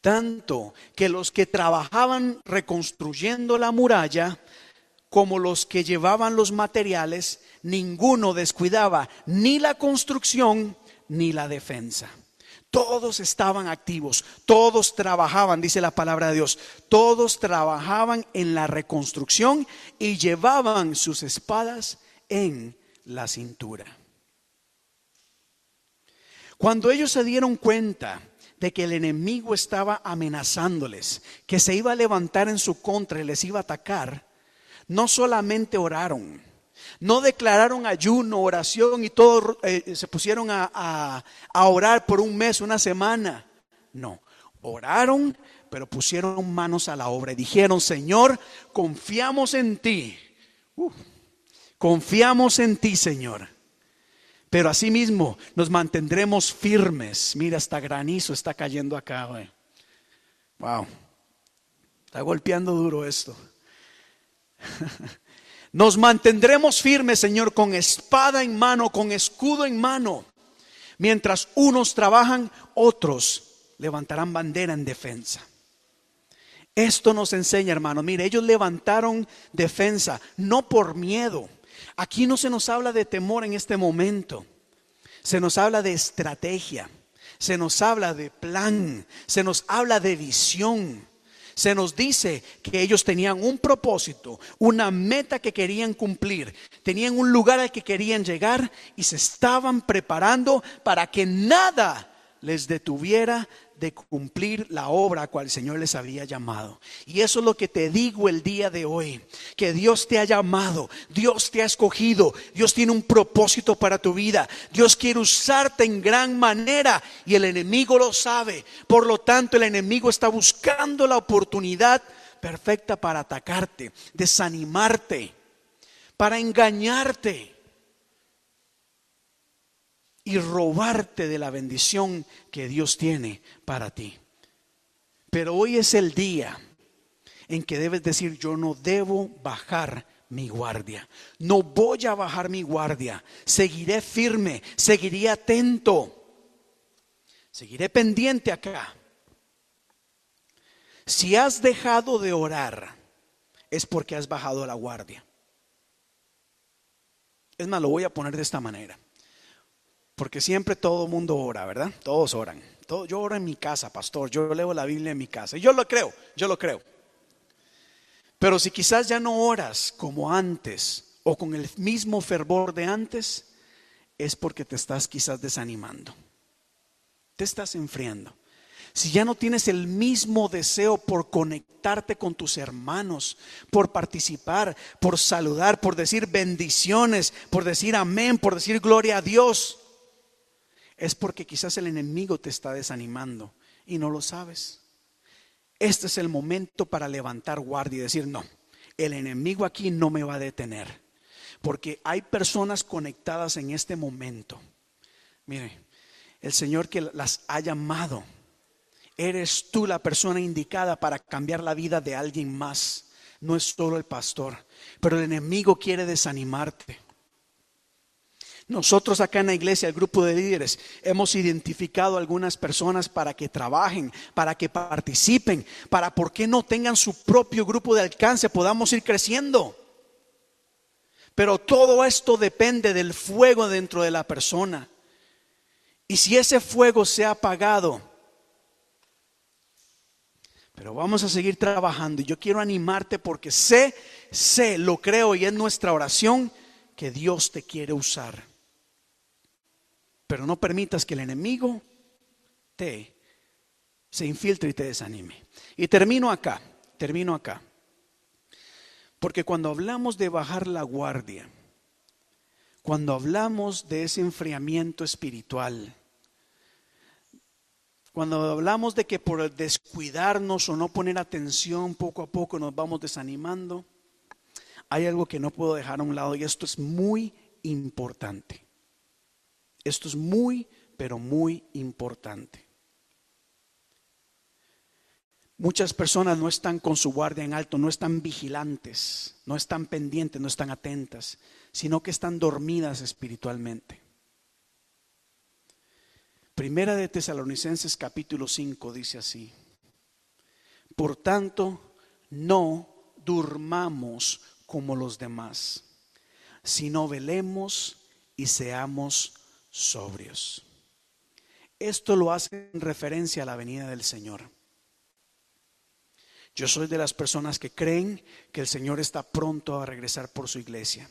Tanto que los que trabajaban reconstruyendo la muralla, como los que llevaban los materiales, ninguno descuidaba ni la construcción ni la defensa. Todos estaban activos, todos trabajaban, dice la palabra de Dios, todos trabajaban en la reconstrucción y llevaban sus espadas en la cintura. Cuando ellos se dieron cuenta de que el enemigo estaba amenazándoles, que se iba a levantar en su contra y les iba a atacar, no solamente oraron, No declararon ayuno, oración y todo eh, se pusieron a, orar por un mes, una semana. No, oraron, pero pusieron manos a la obra y dijeron, Señor, confiamos en ti. Confiamos en ti, Señor. Pero asimismo nos mantendremos firmes. Mira, hasta granizo está cayendo acá. Wow. Está golpeando duro esto. Nos mantendremos firmes, Señor, con espada en mano, con escudo en mano. Mientras unos trabajan, otros levantarán bandera en defensa. Esto nos enseña, hermano. Mire, ellos levantaron defensa, no por miedo. Aquí no se nos habla de temor en este momento. Se nos habla de estrategia. Se nos habla de plan. Se nos habla de visión. Se nos dice que ellos tenían un propósito, una meta que querían cumplir, tenían un lugar al que querían llegar y se estaban preparando para que nada les detuviera de cumplir la obra a cual el Señor les había llamado. Y eso es lo que te digo el día de hoy, que Dios te ha llamado, Dios te ha escogido, Dios tiene un propósito para tu vida, Dios quiere usarte en gran manera y el enemigo lo sabe. Por lo tanto, el enemigo está buscando la oportunidad perfecta para atacarte, desanimarte, para engañarte y robarte de la bendición que Dios tiene para ti. Pero hoy es el día en que debes decir, yo no debo bajar mi guardia. No voy a bajar mi guardia. Seguiré firme, seguiré atento. Seguiré pendiente acá. Si has dejado de orar, es porque has bajado la guardia. Es más, lo voy a poner de esta manera. Porque siempre todo mundo ora, ¿verdad? Todos oran. Todo, yo oro en mi casa, pastor. Yo leo la Biblia en mi casa. Y yo lo creo, yo lo creo. Pero si quizás ya no oras como antes o con el mismo fervor de antes, es porque te estás quizás desanimando. Te estás enfriando. Si ya no tienes el mismo deseo por conectarte con tus hermanos, por participar, por saludar, por decir bendiciones, por decir amén, por decir gloria a Dios, es porque quizás el enemigo te está desanimando y no lo sabes. Este es el momento para levantar guardia y decir, no, el enemigo aquí no me va a detener. Porque hay personas conectadas en este momento. Mire, el Señor que las ha llamado, eres tú la persona indicada para cambiar la vida de alguien más. No es solo el pastor, pero el enemigo quiere desanimarte. Nosotros acá en la iglesia, el grupo de líderes, hemos identificado algunas personas para que trabajen, para que participen, para por qué no tengan su propio grupo de alcance, podamos ir creciendo. Pero todo esto depende del fuego dentro de la persona. Y si ese fuego se ha apagado, pero vamos a seguir trabajando. Y yo quiero animarte porque sé, sé, lo creo y es nuestra oración que Dios te quiere usar. Pero no permitas que el enemigo te se infiltre y te desanime. Y termino acá, termino acá. Porque cuando hablamos de bajar la guardia, cuando hablamos de ese enfriamiento espiritual, cuando hablamos de que por descuidarnos o no poner atención poco a poco nos vamos desanimando, hay algo que no puedo dejar a un lado y esto es muy importante. Esto es muy, pero muy importante. Muchas personas no están con su guardia en alto, no están vigilantes, no están pendientes, no están atentas, sino que están dormidas espiritualmente. Primera de Tesalonicenses capítulo 5 dice así, por tanto, no durmamos como los demás, sino velemos y seamos sobrios. Esto lo hace en referencia a la venida del Señor. Yo soy de las personas que creen que el Señor está pronto a regresar por su iglesia.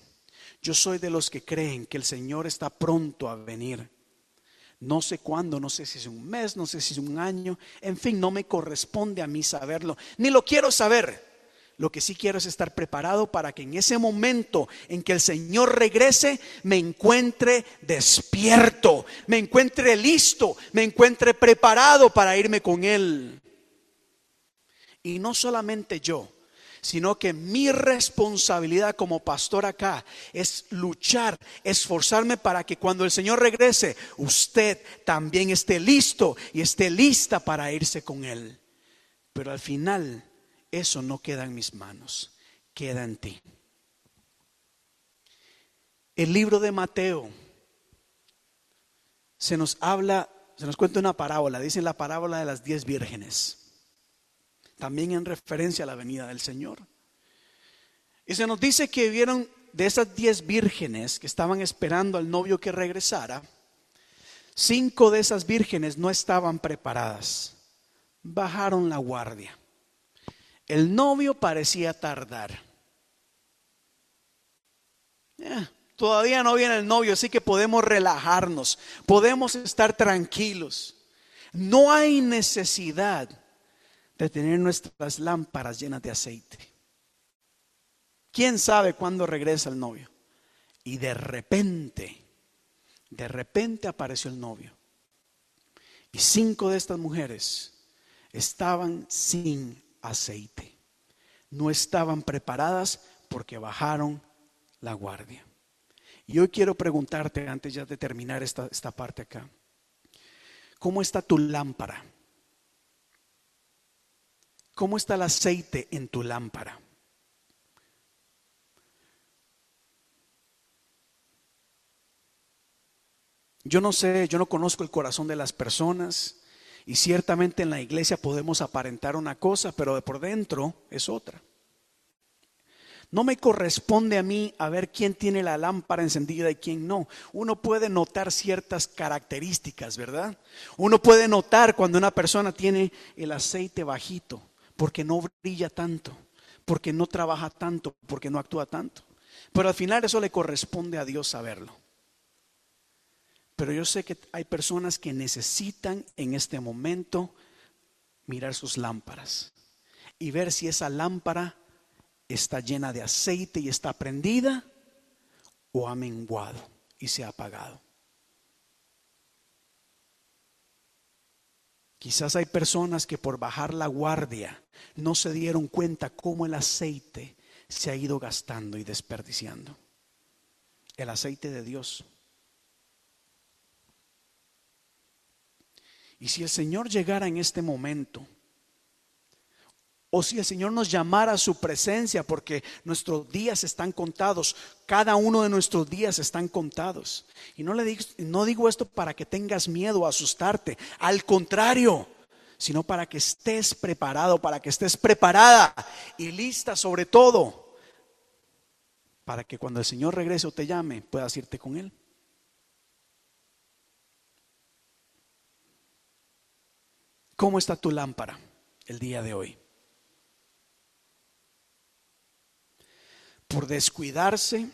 Yo soy de los que creen que el Señor está pronto a venir. No sé cuándo, no sé si es un mes, no sé si es un año, en fin, no me corresponde a mí saberlo, ni lo quiero saber. Lo que sí quiero es estar preparado para que en ese momento en que el Señor regrese, me encuentre despierto, me encuentre listo, me encuentre preparado para irme con Él. Y no solamente yo, sino que mi responsabilidad como pastor acá es luchar, esforzarme para que cuando el Señor regrese, usted también esté listo y esté lista para irse con Él. Pero al final, eso no queda en mis manos, queda en ti. El libro de Mateo se nos habla, se nos cuenta una parábola, dicen la parábola de las diez vírgenes también en referencia a la venida del Señor. Y se nos dice que vieron de esas diez vírgenes que estaban esperando al novio que regresara, cinco de esas vírgenes no estaban preparadas, bajaron la guardia. El novio parecía tardar. Todavía no viene el novio, así que podemos relajarnos, podemos estar tranquilos. No hay necesidad de tener nuestras lámparas llenas de aceite. ¿Quién sabe cuándo regresa el novio? Y de repente, de repente apareció el novio. Y cinco de estas mujeres estaban sin aceite. No estaban preparadas porque bajaron la guardia. Y hoy quiero preguntarte, antes ya de terminar esta, esta parte acá, ¿cómo está tu lámpara? ¿Cómo está el aceite en tu lámpara? Yo no sé, yo no conozco el corazón de las personas y ciertamente en la iglesia podemos aparentar una cosa, pero de por dentro es otra. No me corresponde a mí a ver quién tiene la lámpara encendida y quién no. Uno puede notar ciertas características, ¿verdad? Uno puede notar cuando una persona tiene el aceite bajito porque no brilla tanto, porque no trabaja tanto, porque no actúa tanto. Pero al final eso le corresponde a Dios saberlo. Pero yo sé que hay personas que necesitan en este momento mirar sus lámparas y ver si esa lámpara está llena de aceite y está prendida o ha menguado y se ha apagado. Quizás hay personas que por bajar la guardia no se dieron cuenta cómo el aceite se ha ido gastando y desperdiciando. El aceite de Dios. Y si el Señor llegara en este momento, o si el Señor nos llamara a su presencia, porque nuestros días están contados, cada uno de nuestros días están contados. Y no, le digo, no digo esto para que tengas miedo o asustarte, al contrario, sino para que estés preparado, para que estés preparada y lista sobre todo, para que cuando el Señor regrese o te llame puedas irte con Él. ¿Cómo está tu lámpara el día de hoy? Por descuidarse,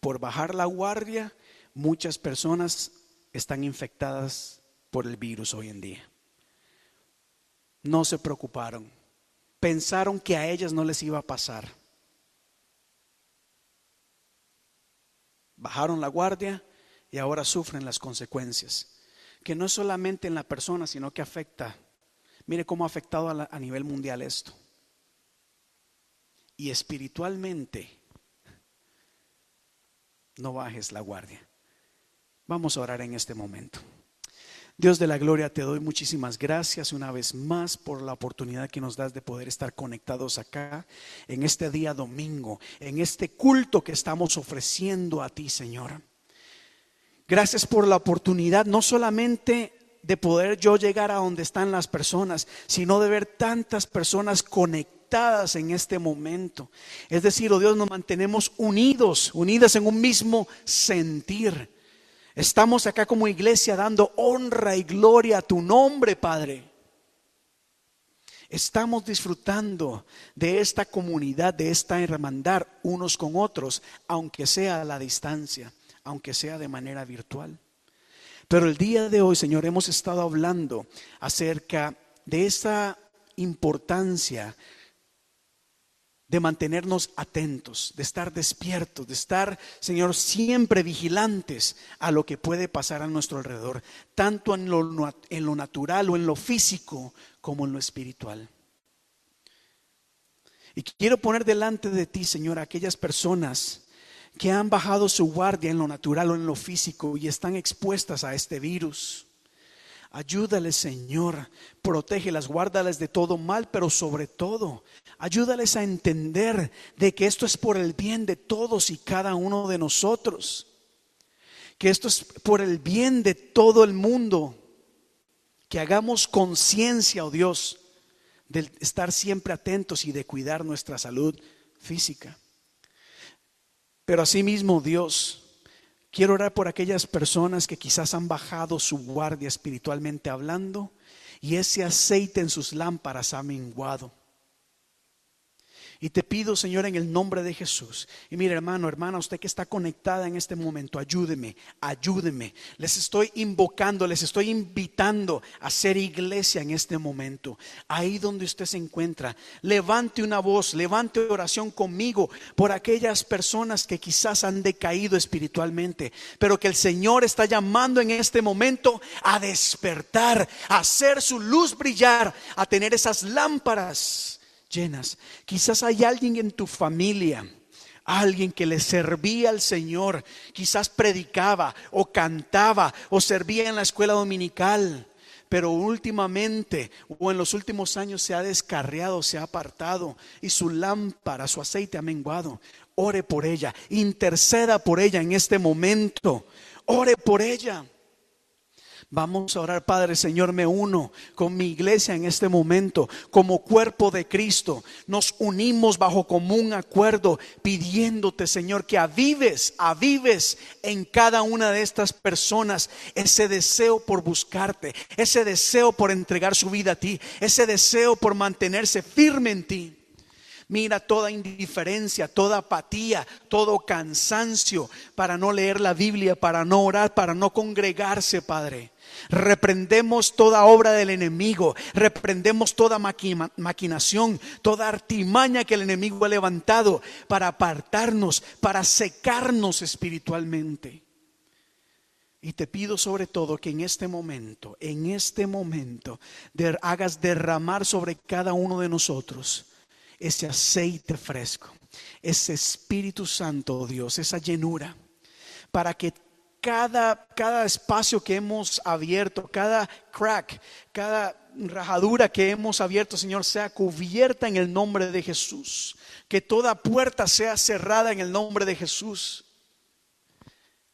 por bajar la guardia, muchas personas están infectadas por el virus hoy en día no se preocuparon. Pensaron que a ellas no les iba a pasar. Bajaron la guardia y ahora sufren las consecuencias. Que no es solamente en la persona, sino que afecta. Mire cómo ha afectado a, a nivel mundial esto. Y espiritualmente, no bajes la guardia. Vamos a orar en este momento. Dios de la gloria, te doy muchísimas gracias una vez más por la oportunidad que nos das de poder estar conectados acá en este día domingo, en este culto que estamos ofreciendo a ti, Señor. Gracias por la oportunidad, no solamente de poder yo llegar a donde están las personas, sino de ver tantas personas conectadas en este momento. Es decir, oh Dios, nos mantenemos unidos, unidas en un mismo sentir Estamos acá como iglesia dando honra y gloria a tu nombre, Padre. Estamos disfrutando de esta comunidad, de esta hermandad unos con otros, aunque sea a la distancia, aunque sea de manera virtual. Pero el día de hoy, Señor, hemos estado hablando acerca de esa importancia de mantenernos atentos, de estar despiertos, de estar, Señor, siempre vigilantes a lo que puede pasar a nuestro alrededor, tanto en lo, natural o en lo físico como en lo espiritual. Y quiero poner delante de ti, Señor, aquellas personas que han bajado su guardia en lo natural o en lo físico y están expuestas a este virus. Ayúdales, Señor, protégelas, guárdalas de todo mal, pero sobre todo, ayúdales a entender de que esto es por el bien de todos y cada uno de nosotros. Que esto es por el bien de todo el mundo. Que hagamos conciencia, oh Dios, de estar siempre atentos y de cuidar nuestra salud física. Pero asimismo, Dios, quiero orar por aquellas personas que quizás han bajado su guardia espiritualmente hablando y ese aceite en sus lámparas ha menguado. Y te pido, Señor, en el nombre de Jesús. Y mire, hermano, hermana, usted que está conectada en este momento, ayúdeme, ayúdeme. Les estoy invocando, les estoy invitando a ser iglesia en este momento. Ahí donde usted se encuentra, levante una voz, levante oración conmigo por aquellas personas que quizás han decaído espiritualmente, pero que el Señor está llamando en este momento a despertar, a hacer su luz brillar, a tener esas lámparas llenas. Quizás hay alguien en tu familia, alguien que le servía al Señor, quizás predicaba o cantaba o servía en la escuela dominical, pero últimamente o en los últimos años se ha descarriado, se ha apartado y su lámpara, su aceite ha menguado. Ore por ella, interceda por ella en este momento. Ore por ella. Vamos a orar, Padre Señor, me uno con mi iglesia en este momento, como cuerpo de Cristo. Nos unimos bajo común acuerdo, pidiéndote, Señor, que avives, avives en cada una de estas personas ese deseo por buscarte, ese deseo por entregar su vida a ti, ese deseo por mantenerse firme en ti. Mira toda indiferencia, toda apatía, todo cansancio para no leer la Biblia, para no orar, para no congregarse, Padre. Reprendemos toda obra del enemigo, reprendemos toda maquina- maquinación, toda artimaña que el enemigo ha levantado para apartarnos, para secarnos espiritualmente. Y te pido sobre todo que en este momento, en este momento, hagas derramar sobre cada uno de nosotros ese aceite fresco, ese Espíritu Santo, oh Dios, esa llenura, para que cada, cada espacio que hemos abierto, cada crack, cada rajadura que hemos abierto, Señor, sea cubierta en el nombre de Jesús. Que toda puerta sea cerrada en el nombre de Jesús,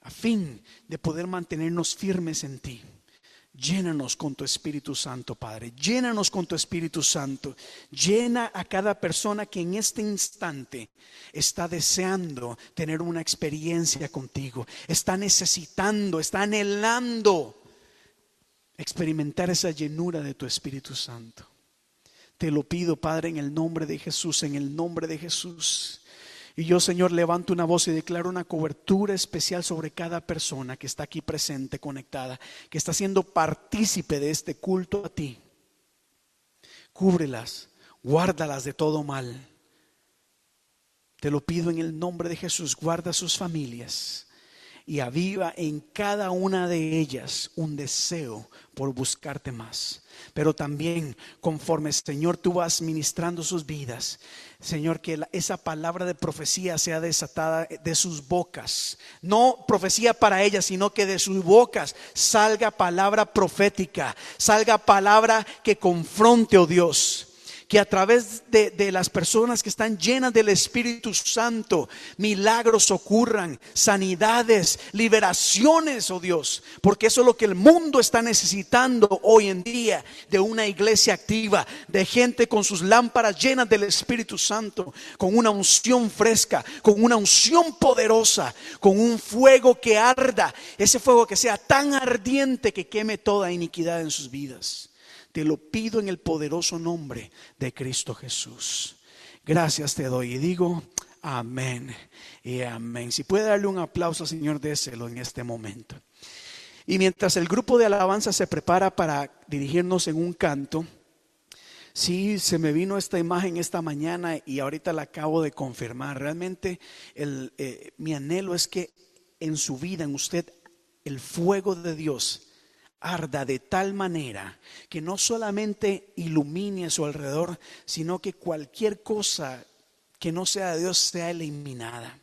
a fin de poder mantenernos firmes en ti. Llénanos con tu Espíritu Santo, Padre. Llénanos con tu Espíritu Santo. Llena a cada persona que en este instante está deseando tener una experiencia contigo. Está necesitando, está anhelando experimentar esa llenura de tu Espíritu Santo. Te lo pido, Padre, en el nombre de Jesús, en el nombre de Jesús. Y yo, Señor, levanto una voz y declaro una cobertura especial sobre cada persona que está aquí presente, conectada, que está siendo partícipe de este culto a ti. Cúbrelas, guárdalas de todo mal. Te lo pido en el nombre de Jesús, guarda sus familias y aviva en cada una de ellas un deseo por buscarte más. Pero también conforme Señor tú vas ministrando sus vidas, Señor, que esa palabra de profecía sea desatada de sus bocas. No profecía para ellas, sino que de sus bocas salga palabra profética, salga palabra que confronte, oh Dios que a través de, las personas que están llenas del Espíritu Santo, milagros ocurran, sanidades, liberaciones, oh Dios, porque eso es lo que el mundo está necesitando hoy en día, de una iglesia activa, de gente con sus lámparas llenas del Espíritu Santo, con una unción fresca, con una unción poderosa, con un fuego que arda, ese fuego que sea tan ardiente que queme toda iniquidad en sus vidas. Te lo pido en el poderoso nombre de Cristo Jesús. Gracias te doy y digo amén y amén. Si puede darle un aplauso, Señor, déselo en este momento. Y mientras el grupo de alabanza se prepara para dirigirnos en un canto, Sí, se me vino esta imagen esta mañana y ahorita la acabo de confirmar. Realmente eh, mi anhelo es que en su vida, en usted, el fuego de Dios arda de tal manera que no solamente ilumine a su alrededor, sino que cualquier cosa que no sea de Dios sea eliminada.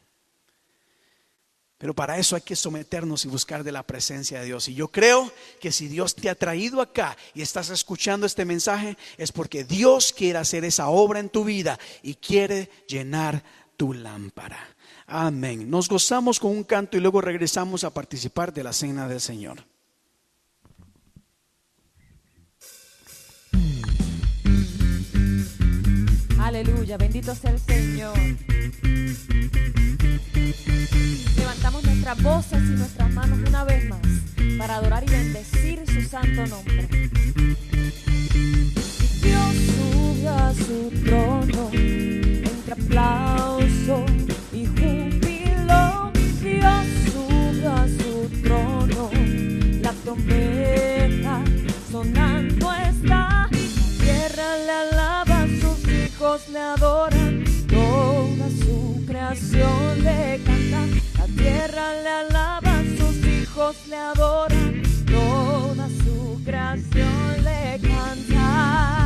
Pero para eso hay que someternos y buscar de la presencia de Dios. Y yo creo que si Dios te ha traído acá y estás escuchando este mensaje, es porque Dios quiere hacer esa obra en tu vida y quiere llenar tu lámpara. Amén. Nos gozamos con un canto y luego regresamos a participar de la cena del Señor. Aleluya, bendito sea el Señor. Levantamos nuestras voces y nuestras manos una vez más para adorar y bendecir su santo nombre. Dios sube a su trono hijos le adoran, toda su creación le canta. La tierra le alaba, sus hijos le adoran, toda su creación le canta.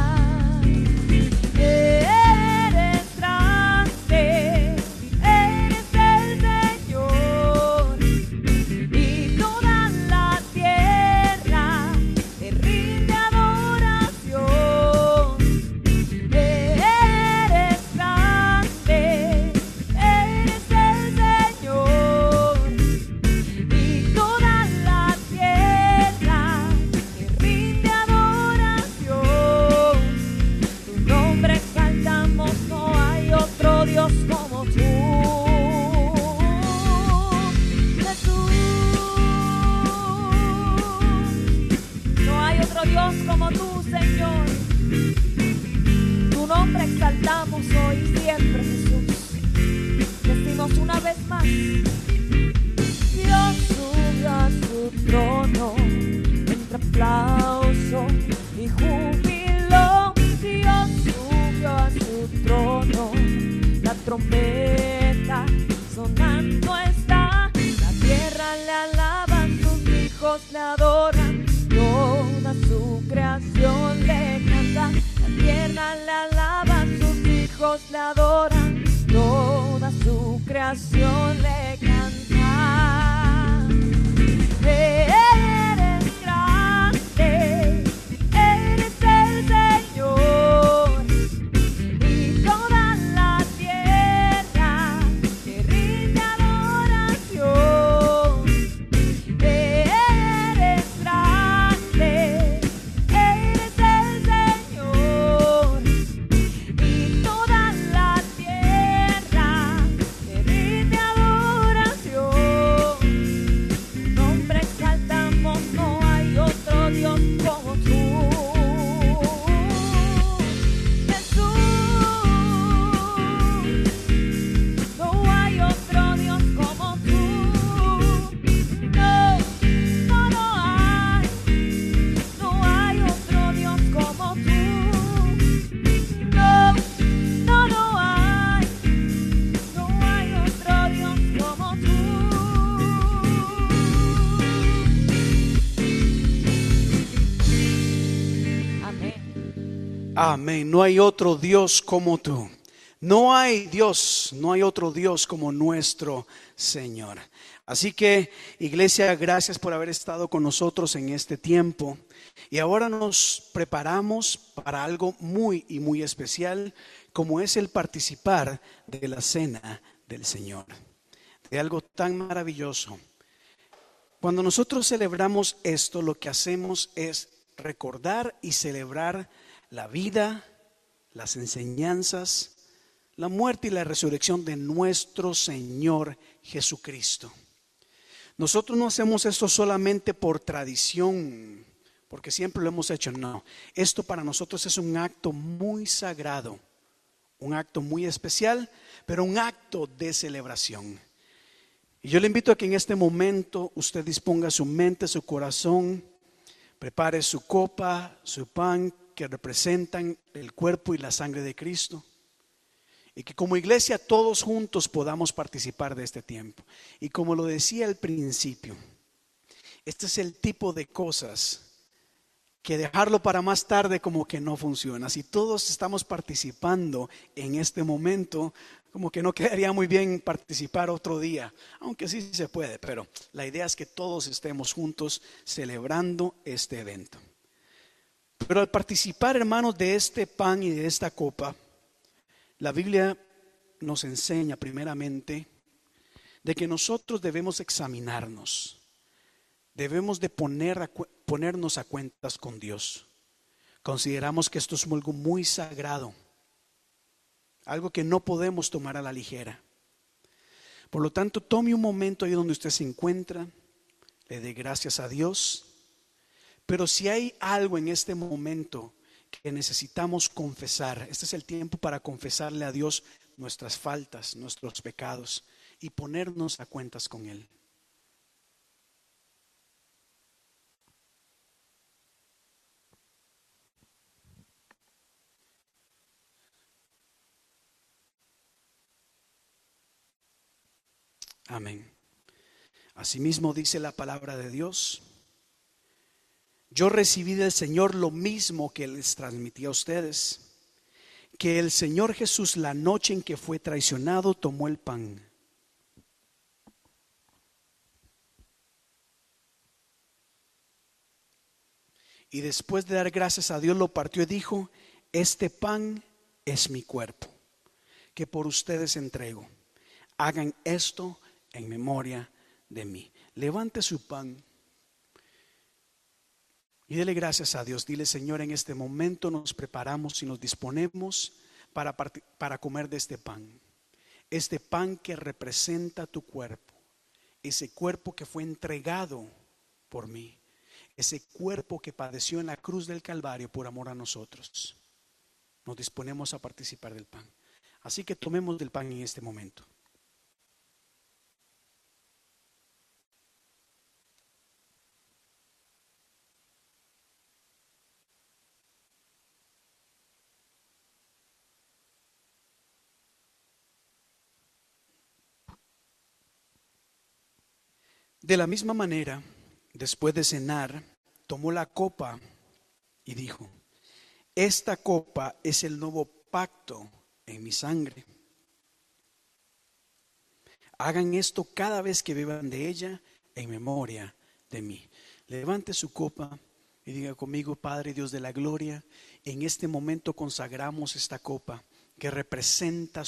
Amén. No hay otro Dios como tú. No hay Dios, no hay otro Dios como nuestro Señor. Así que, iglesia, gracias por haber estado con nosotros en este tiempo. Y ahora nos preparamos para algo muy y muy especial, como es el participar de la cena del Señor. De algo tan maravilloso. Cuando nosotros celebramos esto, lo que hacemos es recordar y celebrar la vida, las enseñanzas, la muerte y la resurrección de nuestro Señor Jesucristo. Nosotros no hacemos esto solamente por tradición, porque siempre lo hemos hecho, no. Esto para nosotros es un acto muy sagrado, un acto muy especial, pero un acto de celebración. Y yo le invito a que en este momento usted disponga su mente, su corazón, prepare su copa, su pan, que representan el cuerpo y la sangre de Cristo. Y que como iglesia todos juntos podamos participar de este tiempo. Y como lo decía al principio, este es el tipo de cosas que dejarlo para más tarde como que no funciona. Si todos estamos participando en este momento, como que no quedaría muy bien participar otro día, aunque sí se puede, pero la idea es que todos estemos juntos celebrando este evento. Pero al participar, hermanos, de este pan y de esta copa, la Biblia nos enseña primeramente de que nosotros debemos examinarnos, debemos de poner ponernos a cuentas con Dios. Consideramos que esto es algo muy sagrado, algo que no podemos tomar a la ligera. Por lo tanto, tome un momento ahí donde usted se encuentra, le dé gracias a Dios, pero si hay algo en este momento que necesitamos confesar, este es el tiempo para confesarle a Dios nuestras faltas, nuestros pecados y ponernos a cuentas con Él. Amén. Asimismo dice la palabra de Dios. Yo recibí del Señor lo mismo que les transmití a ustedes, que el Señor Jesús la noche en que fue traicionado tomó el pan. Y después de dar gracias a Dios lo partió y dijo, este pan es mi cuerpo, que por ustedes entrego. Hagan esto en memoria de mí. Levante su pan y dele gracias a Dios. Dile, Señor, en este momento nos preparamos y nos disponemos para, para comer de este pan. Este pan que representa tu cuerpo. Ese cuerpo que fue entregado por mí. Ese cuerpo que padeció en la cruz del Calvario por amor a nosotros. Nos disponemos a participar del pan. Así que tomemos del pan en este momento. De la misma manera, después de cenar, tomó la copa y dijo, esta copa es el nuevo pacto en mi sangre. Hagan esto cada vez que beban de ella en memoria de mí. Levante su copa y diga conmigo, Padre Dios de la Gloria, en este momento consagramos esta copa que representa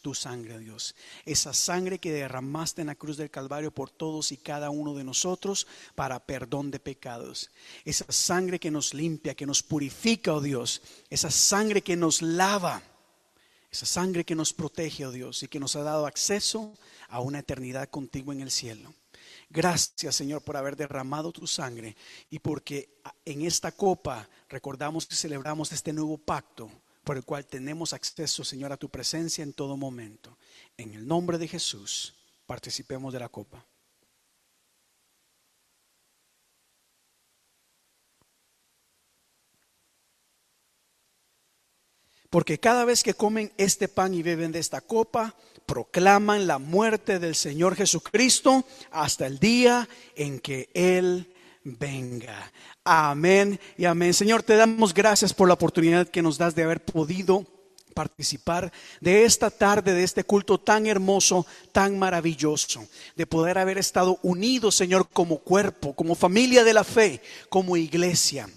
tu sangre, Dios. Esa sangre que derramaste en la cruz del Calvario por todos y cada uno de nosotros para perdón de pecados. Esa sangre que nos limpia, que nos purifica, oh Dios. Esa sangre que nos lava. Esa sangre que nos protege, oh Dios, y que nos ha dado acceso a una eternidad contigo en el cielo. Gracias, Señor, por haber derramado tu sangre y porque en esta copa recordamos y celebramos este nuevo pacto por el cual tenemos acceso, Señor, a tu presencia en todo momento. En el nombre de Jesús, participemos de la copa. Porque cada vez que comen este pan y beben de esta copa, proclaman la muerte del Señor Jesucristo hasta el día en que Él venga. Amén y amén. Señor, te damos gracias por la oportunidad que nos das de haber podido participar de esta tarde, de este culto tan hermoso, tan maravilloso, de poder haber estado unidos, Señor, como cuerpo, como familia de la fe, como iglesia.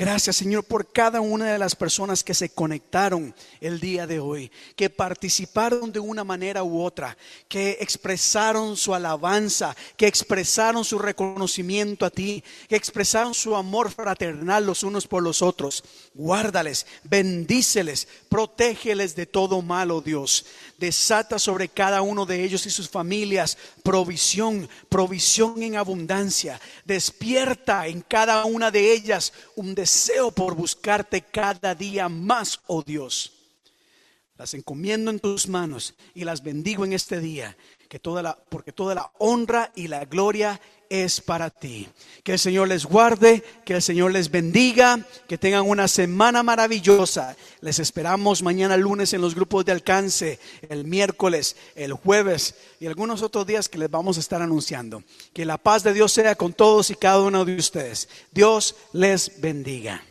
Gracias Señor por cada una de las personas que se conectaron el día de hoy, que participaron de una manera u otra, que expresaron su alabanza, que expresaron su reconocimiento a ti, que expresaron su amor fraternal los unos por los otros. Guárdales, bendíceles, protégeles de todo mal, oh Dios. Desata sobre cada uno de ellos y sus familias provisión, provisión en abundancia. Despierta en cada una de ellas un deseo por buscarte cada día más, oh Dios. Las encomiendo en tus manos y las bendigo en este día, que toda la, porque toda la honra y la gloria es para ti. Que el Señor les guarde, que el Señor les bendiga, que tengan una semana maravillosa. Les esperamos mañana lunes en los grupos de alcance, el miércoles, el jueves y algunos otros días que les vamos a estar anunciando. Que la paz de Dios sea con todos y cada uno de ustedes. Dios les bendiga.